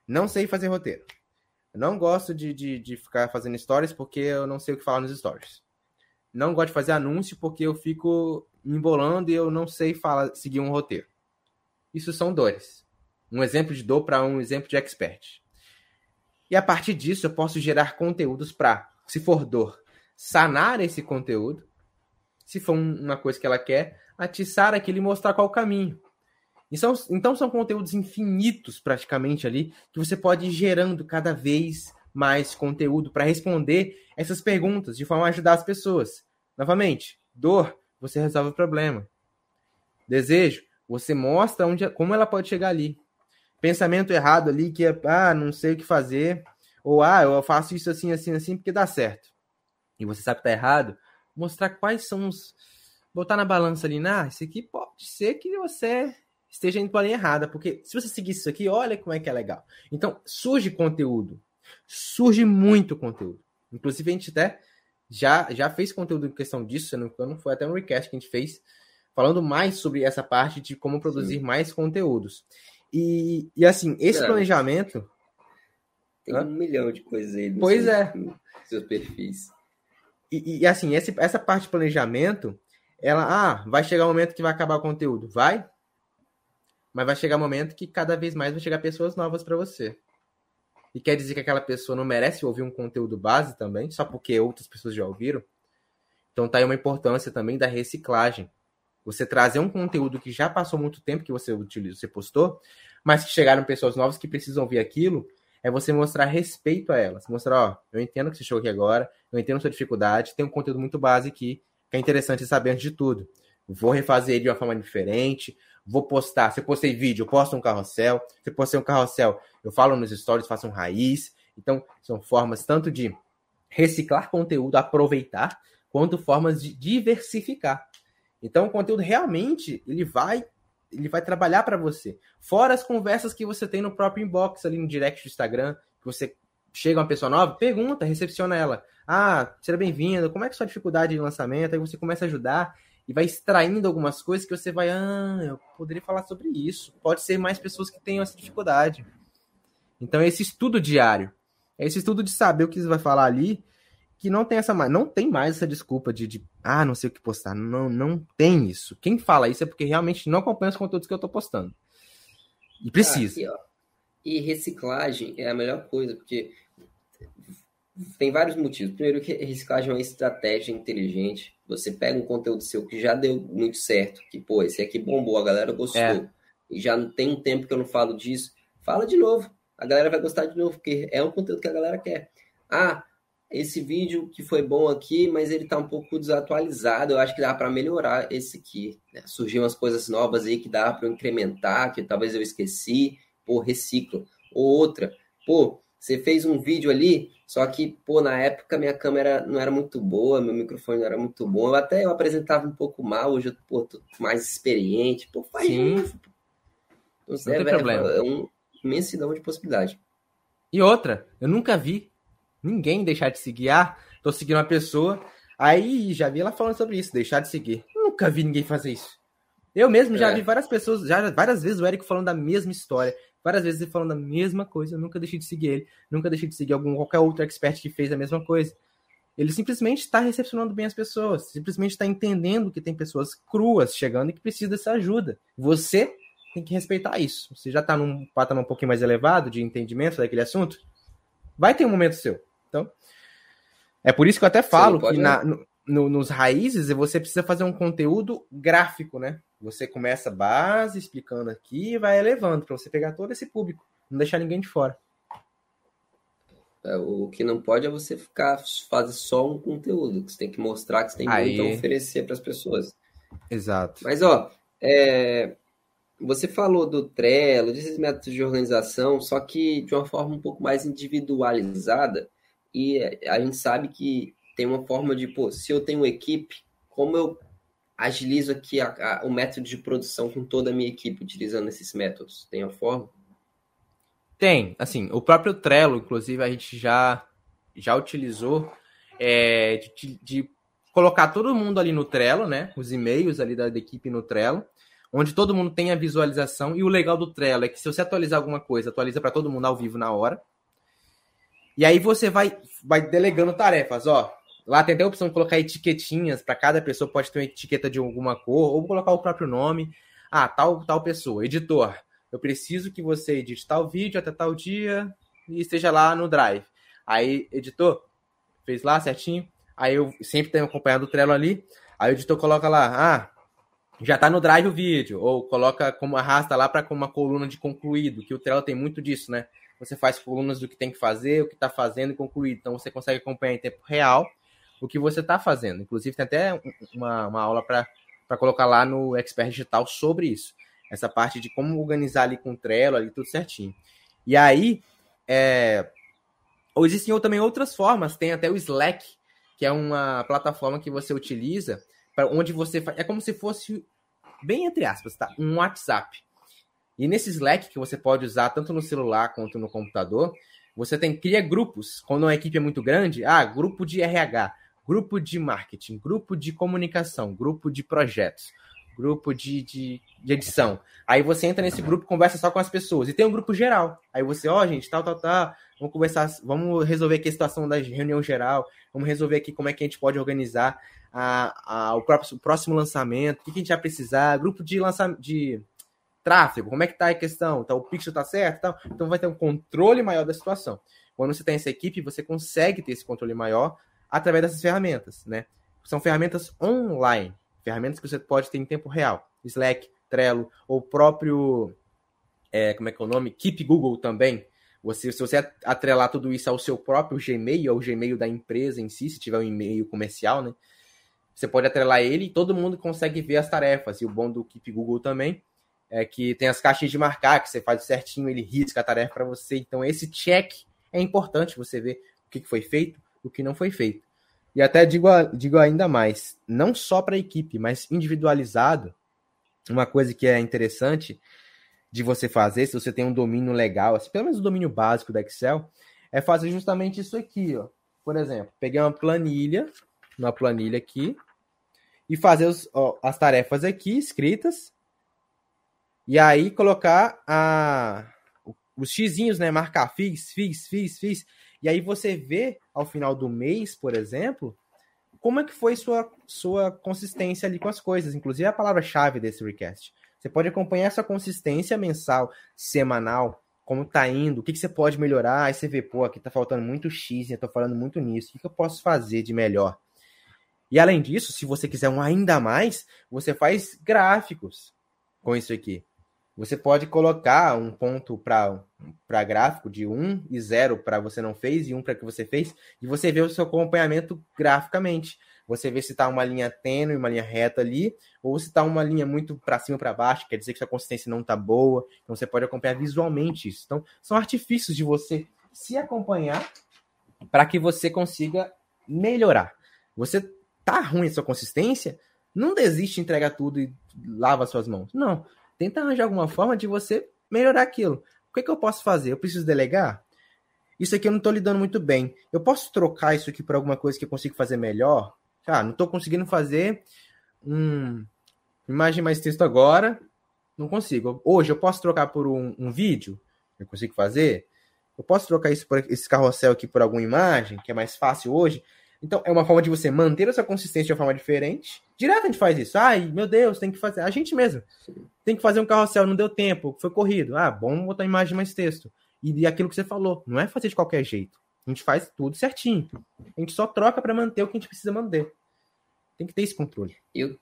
não sei fazer roteiro, não gosto de, de, de ficar fazendo stories porque eu não sei o que falar nos stories. Não gosto de fazer anúncio porque eu fico me embolando e eu não sei falar, seguir um roteiro. Isso são dores. Um exemplo de dor para um exemplo de expert. E a partir disso eu posso gerar conteúdos para, se for dor, sanar esse conteúdo. Se for uma coisa que ela quer, atiçar aquilo e mostrar qual o caminho. Então, então são conteúdos infinitos praticamente ali que você pode ir gerando cada vez mais conteúdo para responder essas perguntas de forma a ajudar as pessoas. Novamente, dor, você resolve o problema. Desejo, você mostra onde, como ela pode chegar ali. Pensamento errado ali que é, ah, não sei o que fazer, ou ah, eu faço isso assim, assim, assim porque dá certo. E você sabe que tá errado, mostrar quais são os botar na balança ali, ah, isso aqui pode ser que você esteja indo para a linha errada, porque se você seguir isso aqui, olha como é que é legal. Então, surge conteúdo. Surge muito conteúdo. Inclusive, a gente até já, já fez conteúdo em questão disso, se não me foi até um request que a gente fez, falando mais sobre essa parte de como produzir Sim. mais conteúdos. E, e assim, esse planejamento. Tem Hã? um milhão de coisas aí. Pois seu, é. Seus perfis. E, e, assim, esse, essa parte de planejamento, ela, ah, vai chegar o um momento que vai acabar o conteúdo. Vai, mas vai chegar um momento que cada vez mais vai chegar pessoas novas para você. E quer dizer que aquela pessoa não merece ouvir um conteúdo base também, só porque outras pessoas já ouviram? Então tá aí uma importância também da reciclagem. Você trazer um conteúdo que já passou muito tempo que você utilizou, você postou, mas que chegaram pessoas novas que precisam ouvir aquilo, é você mostrar respeito a elas. Mostrar, ó, eu entendo que você chegou aqui agora, eu entendo sua dificuldade, tem um conteúdo muito base aqui, que é interessante saber antes de tudo. Vou refazer ele de uma forma diferente, vou postar. Se eu postei vídeo, eu posto um carrossel. Se eu postei um carrossel, eu falo nos stories, faço um raiz. Então, são formas tanto de reciclar conteúdo, aproveitar, quanto formas de diversificar. Então, o conteúdo realmente ele vai ele vai trabalhar para você. Fora as conversas que você tem no próprio inbox ali no direct do Instagram, que você chega uma pessoa nova, pergunta, recepciona ela. Ah, seja bem-vindo, como é que é a sua dificuldade de lançamento? Aí você começa a ajudar e vai extraindo algumas coisas que você vai, ah, eu poderia falar sobre isso. Pode ser mais pessoas que tenham essa dificuldade. Então, esse estudo diário, esse estudo de saber o que você vai falar ali, que não tem essa não tem mais essa desculpa de, de, ah, não sei o que postar. Não, não tem isso. Quem fala isso é porque realmente não acompanha os conteúdos que eu tô postando. E precisa. Ah, aqui, e reciclagem é a melhor coisa, porque tem vários motivos. Primeiro, que reciclagem é uma estratégia inteligente. Você pega um conteúdo seu que já deu muito certo, que, pô, esse aqui bombou, a galera gostou. É. E já não tem um tempo que eu não falo disso. Fala de novo. A galera vai gostar de novo, porque é um conteúdo que a galera quer. Ah, esse vídeo que foi bom aqui, mas ele tá um pouco desatualizado. Eu acho que dá para melhorar esse aqui. Né? Surgiu umas coisas novas aí que dá para incrementar, que talvez eu esqueci. Pô, reciclo. Ou outra, pô, você fez um vídeo ali, só que, pô, na época minha câmera não era muito boa, meu microfone não era muito bom. Eu até eu apresentava um pouco mal, hoje eu pô, tô mais experiente. Pô, faz Sim. isso. Então, não é, tem problema. É uma imensidão de possibilidade. E outra, eu nunca vi ninguém deixar de seguir. Ah, tô seguindo uma pessoa. Aí já vi ela falando sobre isso, deixar de seguir. Nunca vi ninguém fazer isso. Eu mesmo já é. vi várias pessoas, já várias vezes o Érico falando da mesma história várias vezes ele falando a mesma coisa, eu nunca deixei de seguir ele, nunca deixei de seguir algum qualquer outro expert que fez a mesma coisa. Ele simplesmente está recepcionando bem as pessoas, simplesmente está entendendo que tem pessoas cruas chegando e que precisam dessa ajuda. Você tem que respeitar isso. Você já está num patamar um pouquinho mais elevado de entendimento daquele assunto, vai ter um momento seu. Então, é por isso que eu até falo Sim, que na, no, no, nos raízes você precisa fazer um conteúdo gráfico, né? Você começa base, explicando aqui e vai elevando para você pegar todo esse público, não deixar ninguém de fora. É, o que não pode é você ficar fazer só um conteúdo, que você tem que mostrar que você tem Aí... muito a oferecer para as pessoas. Exato. Mas ó, é... você falou do Trello, desses métodos de organização, só que de uma forma um pouco mais individualizada. E a gente sabe que tem uma forma de, pô, se eu tenho equipe, como eu agilizo aqui a, a, o método de produção com toda a minha equipe utilizando esses métodos? Tem a forma? Tem, assim, o próprio Trello, inclusive, a gente já, já utilizou é, de, de, colocar todo mundo ali no Trello, né? Os e-mails ali da, da, equipe no Trello, onde todo mundo tem a visualização. E o legal do Trello é que se você atualizar alguma coisa, atualiza para todo mundo ao vivo na hora. E aí você vai, vai delegando tarefas, ó. Lá tem até a opção de colocar etiquetinhas para cada pessoa, pode ter uma etiqueta de alguma cor, ou colocar o próprio nome. Ah, tal, tal pessoa, editor eu preciso que você edite tal vídeo até tal dia e esteja lá no Drive. Aí, editor, fez lá certinho. Aí eu sempre tenho acompanhado o Trello ali. Aí o editor coloca lá, ah, já tá no Drive o vídeo. Ou coloca como arrasta lá para uma coluna de concluído, que o Trello tem muito disso, né? Você faz colunas do que tem que fazer, o que está fazendo e concluído. Então você consegue acompanhar em tempo real o que você está fazendo. Inclusive tem até uma, uma aula para colocar lá no Expert Digital sobre isso essa parte de como organizar ali com o Trello, ali tudo certinho. E aí, é, existem também outras formas, tem até o Slack, que é uma plataforma que você utiliza, para onde você faz, é como se fosse, bem entre aspas, tá? um WhatsApp. E nesse Slack, que você pode usar tanto no celular quanto no computador, você tem cria grupos. Quando uma equipe é muito grande, ah, grupo de RH, grupo de marketing, grupo de comunicação, grupo de projetos grupo de, de, de, edição. Aí você entra nesse grupo conversa só com as pessoas. E tem um grupo geral. Aí você, ó, oh, gente, tal, tal, tal. Vamos conversar, vamos resolver aqui a situação da reunião geral. Vamos resolver aqui como é que a gente pode organizar a, a, o, o próximo lançamento. O que, que a gente vai precisar. Grupo de lançamento de tráfego, como é que tá a questão? Então, o pixel tá certo? Então, então vai ter um controle maior da situação. Quando você tem essa equipe, você consegue ter esse controle maior através dessas ferramentas, né? São ferramentas online ferramentas que você pode ter em tempo real. Slack, Trello, ou próprio, é, como é que é o nome? Keep Google também. Você, se você atrelar tudo isso ao seu próprio Gmail, ao Gmail da empresa em si, se tiver um e-mail comercial, né? Você pode atrelar ele e todo mundo consegue ver as tarefas. E o bom do Keep Google também é que tem as caixas de marcar, que você faz certinho, ele risca a tarefa para você. Então, esse check é importante você ver o que foi feito, o que não foi feito. E até digo, digo ainda mais, não só para a equipe, mas individualizado. Uma coisa que é interessante de você fazer, se você tem um domínio legal, assim, pelo menos o domínio básico da Excel, é fazer justamente isso aqui, ó. Por exemplo, pegar uma planilha, uma planilha aqui, e fazer os, ó, as tarefas aqui escritas, e aí colocar a, os xizinhos, né? Marcar fiz, fiz, fiz, fiz. E aí você vê ao final do mês, por exemplo, como é que foi sua, sua consistência ali com as coisas, inclusive a palavra-chave desse request. Você pode acompanhar essa consistência mensal, semanal, como tá indo, o que, que você pode melhorar, aí você vê, pô, aqui tá faltando muito X, eu tô falando muito nisso, o que, que eu posso fazer de melhor? E além disso, se você quiser um ainda mais, você faz gráficos com isso aqui. Você pode colocar um ponto para gráfico de 1 e 0 para você não fez e 1 para que você fez, e você vê o seu acompanhamento graficamente. Você vê se está uma linha tênue, uma linha reta ali, ou se está uma linha muito para cima para baixo, quer dizer que sua consistência não está boa. Então você pode acompanhar visualmente isso. Então, são artifícios de você se acompanhar para que você consiga melhorar. Você tá ruim a sua consistência, não desiste, entrega tudo e lava suas mãos. Não tenta arranjar alguma forma de você melhorar aquilo. O que, é que eu posso fazer? Eu preciso delegar? Isso aqui eu não estou lidando muito bem. Eu posso trocar isso aqui por alguma coisa que eu consigo fazer melhor? Ah, não estou conseguindo fazer um imagem mais texto agora. Não consigo. Hoje eu posso trocar por um, um vídeo? Eu consigo fazer? Eu posso trocar isso por esse carrossel aqui por alguma imagem, que é mais fácil hoje? Então, é uma forma de você manter essa consistência de uma forma diferente. Direto a gente faz isso. Ai, meu Deus, tem que fazer. A gente mesmo. Tem que fazer um carrossel, não deu tempo, foi corrido. Ah, bom botar imagem mais texto. E, aquilo que você falou, não é fazer de qualquer jeito. A gente faz tudo certinho. A gente só troca para manter o que a gente precisa manter. Tem que ter esse controle. E o,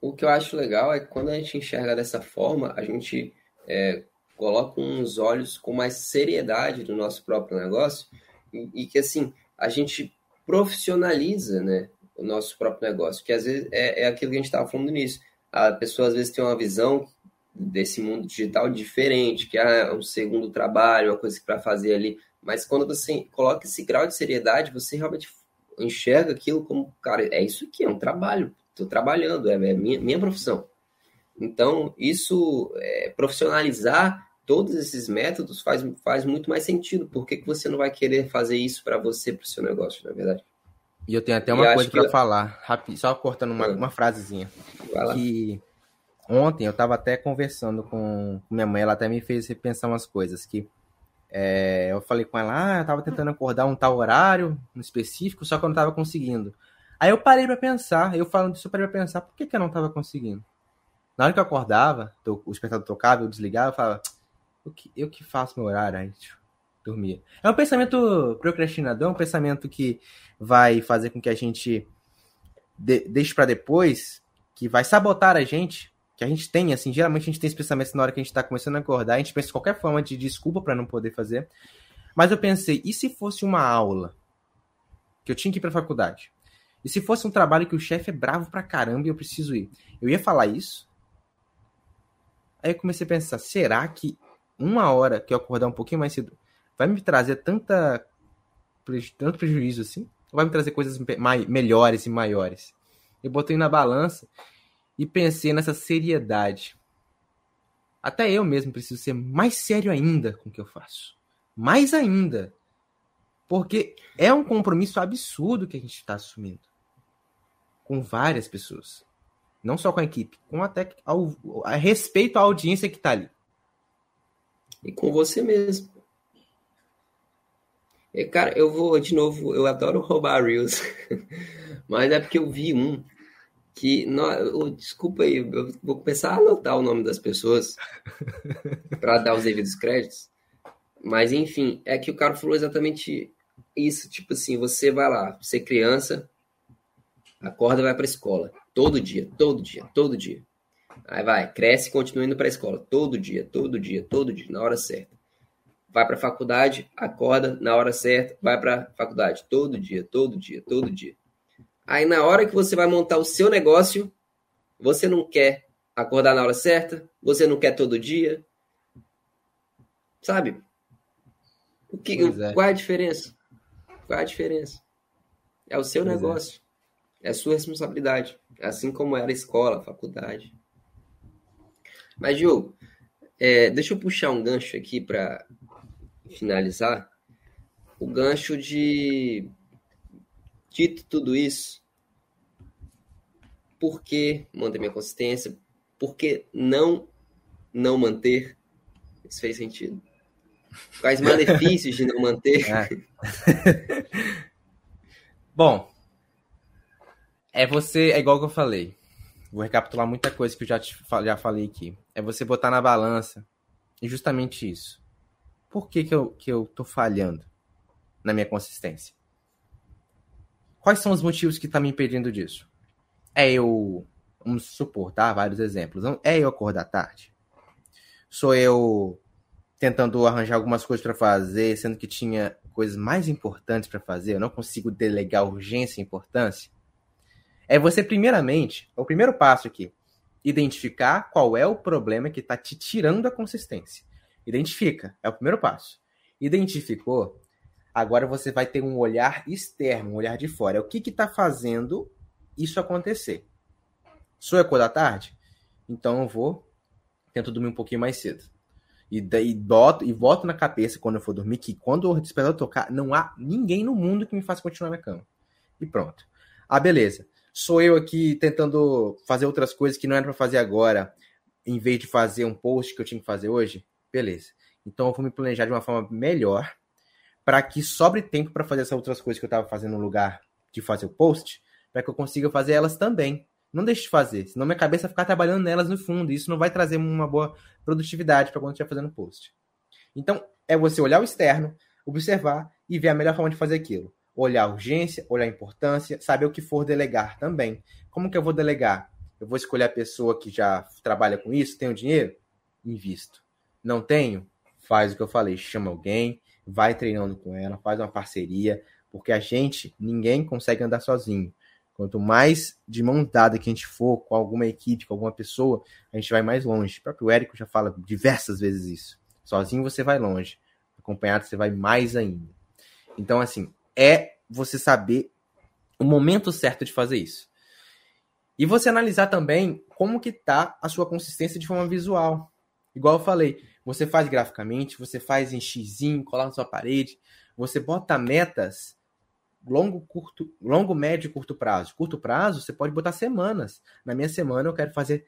o que eu acho legal é que quando a gente enxerga dessa forma, a gente é, coloca uns olhos com mais seriedade no nosso próprio negócio e, e que, assim, a gente profissionaliza né, o nosso próprio negócio, que às vezes é, é aquilo que a gente estava falando nisso. A pessoa às vezes tem uma visão desse mundo digital diferente, que ah, é um segundo trabalho, uma coisa para fazer ali. Mas quando você coloca esse grau de seriedade, você realmente enxerga aquilo como, cara, é isso aqui, é um trabalho. estou trabalhando, é, é minha, minha profissão. Então, isso, é, profissionalizar todos esses métodos faz, faz muito mais sentido. Por que, que você não vai querer fazer isso para você, para o seu negócio, na é verdade? E eu tenho até uma coisa para eu... falar, rápido, só cortando uma, uma frasezinha. Que ontem eu estava até conversando com minha mãe, ela até me fez repensar umas coisas que é, eu falei com ela, ah, eu tava tentando acordar um tal horário um específico, só que eu não tava conseguindo. Aí eu parei para pensar, eu falando disso, eu parei pra pensar, por que, que eu não tava conseguindo? Na hora que eu acordava, o despertador tocava, eu desligava, eu falava, eu que, eu que faço meu horário? Aí, tipo, dormia. É um pensamento procrastinador, é um pensamento que vai fazer com que a gente de, deixe para depois, que vai sabotar a gente, que a gente tem, assim, geralmente a gente tem esse pensamento na hora que a gente tá começando a acordar, a gente pensa em qualquer forma de desculpa para não poder fazer. Mas eu pensei, e se fosse uma aula que eu tinha que ir pra faculdade? E se fosse um trabalho que o chefe é bravo pra caramba e eu preciso ir? Eu ia falar isso? Aí eu comecei a pensar, será que uma hora que eu acordar um pouquinho mais cedo vai me trazer tanta tanto prejuízo assim? Ou vai me trazer coisas mai, melhores e maiores? Eu botei na balança e pensei nessa seriedade. Até eu mesmo preciso ser mais sério ainda com o que eu faço. Mais ainda. Porque é um compromisso absurdo que a gente está assumindo. Com várias pessoas. Não só com a equipe, com até ao, a respeito à audiência que está ali. E com você mesmo. E, cara, eu vou de novo, eu adoro roubar Reels, mas é porque eu vi um que, não, desculpa aí, eu vou começar a anotar o nome das pessoas para dar os devidos créditos, mas enfim, é que o cara falou exatamente isso, tipo assim, você vai lá, você é criança, acorda vai para escola, todo dia, todo dia, todo dia. Aí vai, cresce e continua indo para a escola, todo dia, todo dia, todo dia, na hora certa vai para a faculdade, acorda na hora certa, vai para a faculdade todo dia, todo dia, todo dia. Aí na hora que você vai montar o seu negócio, você não quer acordar na hora certa, você não quer todo dia. Sabe? O que, é. Qual é a diferença? Qual é a diferença? É o seu pois é. negócio. É. é a sua responsabilidade. Assim como era a escola, a faculdade. Mas, Diogo, é, deixa eu puxar um gancho aqui para finalizar, o gancho de dito tudo isso, por que manter minha consistência? Por que não não manter? Isso fez sentido. Quais malefícios de não manter? É. Bom, é você, é igual que eu falei. Vou recapitular muita coisa que eu já, te, já falei aqui. É você botar na balança e justamente isso por que, que, eu, que eu tô falhando na minha consistência? Quais são os motivos que tá me impedindo disso? É eu, vamos supor, tá? Vários exemplos. É eu acordar tarde? Sou eu tentando arranjar algumas coisas para fazer, sendo que tinha coisas mais importantes para fazer, eu não consigo delegar urgência e importância? É você, primeiramente, é o primeiro passo aqui, identificar qual é o problema que está te tirando a consistência. Identifica, é o primeiro passo. Identificou, agora você vai ter um olhar externo, um olhar de fora. É o que está fazendo isso acontecer? Sou eu da tarde? Então eu vou, tento dormir um pouquinho mais cedo. E daí boto, e boto na cabeça quando eu for dormir que quando o despertador tocar, não há ninguém no mundo que me faça continuar na cama. E pronto. Ah, beleza. Sou eu aqui tentando fazer outras coisas que não era para fazer agora, em vez de fazer um post que eu tinha que fazer hoje. Beleza. Então eu vou me planejar de uma forma melhor para que sobre tempo para fazer essas outras coisas que eu estava fazendo no lugar de fazer o post, para que eu consiga fazer elas também. Não deixe de fazer, senão minha cabeça vai ficar trabalhando nelas no fundo, e isso não vai trazer uma boa produtividade para quando estiver fazendo post. Então, é você olhar o externo, observar e ver a melhor forma de fazer aquilo. Olhar a urgência, olhar a importância, saber o que for delegar também. Como que eu vou delegar? Eu vou escolher a pessoa que já trabalha com isso, tem o dinheiro? Invisto. Não tenho? Faz o que eu falei, chama alguém, vai treinando com ela, faz uma parceria, porque a gente, ninguém consegue andar sozinho. Quanto mais de mão dada que a gente for com alguma equipe, com alguma pessoa, a gente vai mais longe. O próprio Érico já fala diversas vezes isso. Sozinho você vai longe, acompanhado você vai mais ainda. Então, assim, é você saber o momento certo de fazer isso. E você analisar também como que tá a sua consistência de forma visual. Igual eu falei, você faz graficamente, você faz em xizinho, colar na sua parede, você bota metas longo, curto, longo, médio e curto prazo. Curto prazo, você pode botar semanas. Na minha semana eu quero fazer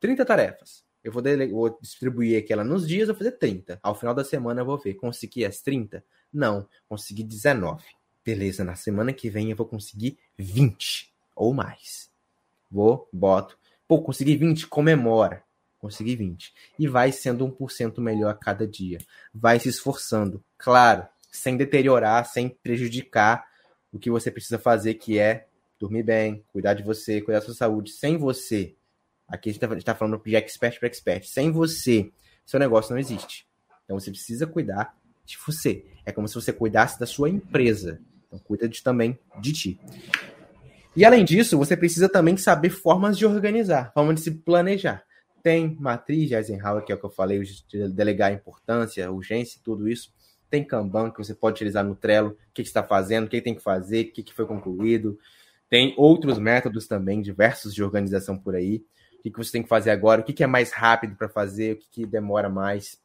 30 tarefas. Eu vou, dele... vou distribuir aquela nos dias, eu vou fazer 30. Ao final da semana eu vou ver, consegui as 30? Não, consegui 19. Beleza, na semana que vem eu vou conseguir 20 ou mais. Vou, boto. Pô, consegui 20, comemora. Consegui 20. E vai sendo 1% melhor a cada dia. Vai se esforçando. Claro, sem deteriorar, sem prejudicar o que você precisa fazer, que é dormir bem, cuidar de você, cuidar da sua saúde. Sem você, aqui a gente está tá falando de expert para expert, sem você, seu negócio não existe. Então você precisa cuidar de você. É como se você cuidasse da sua empresa. Então cuida de, também de ti. E além disso, você precisa também saber formas de organizar, formas de se planejar. Tem matriz de Eisenhower, que é o que eu falei, de delegar importância, urgência, tudo isso. Tem Kanban que você pode utilizar no Trello, o que, está fazendo, o que, tem que fazer, o que, que foi concluído. Tem outros métodos também, diversos de organização por aí. O que, que você tem que fazer agora, o que, que é mais rápido para fazer, o que, que demora mais.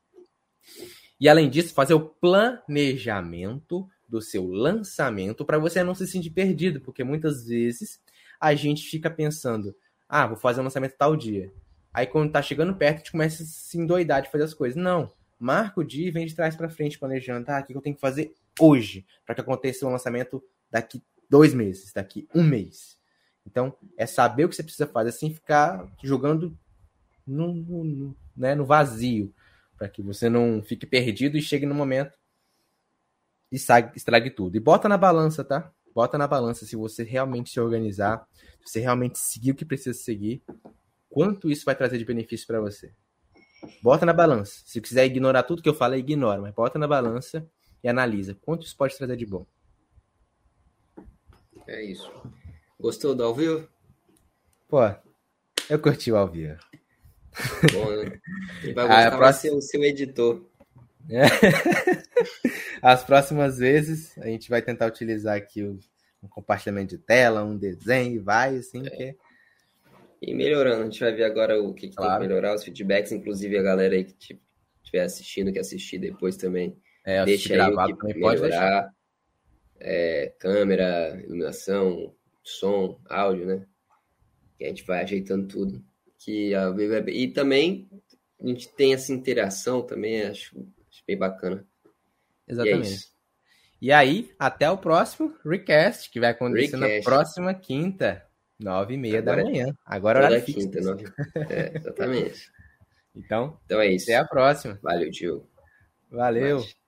E além disso, fazer o planejamento do seu lançamento para você não se sentir perdido, porque muitas vezes a gente fica pensando, ah, vou fazer o um lançamento tal dia. Aí quando tá chegando perto, a gente começa a se endoidar de fazer as coisas. Não. Marca o dia e vem de trás para frente planejando, tá? O que eu tenho que fazer hoje para que aconteça o um lançamento daqui dois meses, daqui um mês. Então, é saber o que você precisa fazer sem ficar jogando no, no, né, no vazio, para que você não fique perdido e chegue no momento e estrague tudo. E bota na balança, tá? Bota na balança se você realmente se organizar, se você realmente seguir o que precisa seguir, quanto isso vai trazer de benefício para você. Bota na balança. Se quiser ignorar tudo que eu falei, ignora, mas bota na balança e analisa quanto isso pode trazer de bom. É isso. Gostou do ao vivo? Pô, eu curti o ao vivo. Ele vai gostar, ah, próxima... ser o seu editor. É. As próximas vezes a gente vai tentar utilizar aqui o, um compartilhamento de tela, um desenho, e vai assim, é. que e melhorando. A gente vai ver agora o que, que claro. tem que melhorar, os feedbacks, inclusive a galera aí que estiver assistindo, que assistir depois também. É, deixa aí o que melhorar. É, câmera, iluminação, som, áudio, né? Que a gente vai ajeitando tudo. Que a, e também a gente tem essa interação também, acho, acho bem bacana. Exatamente. E, é e, aí, até o próximo Recast, que vai acontecer Recast. na próxima quinta. Nove e meia da manhã. Agora é hora quinta, nove... é, exatamente. então, então é isso. Até a próxima. Valeu, tio. Valeu. Mas...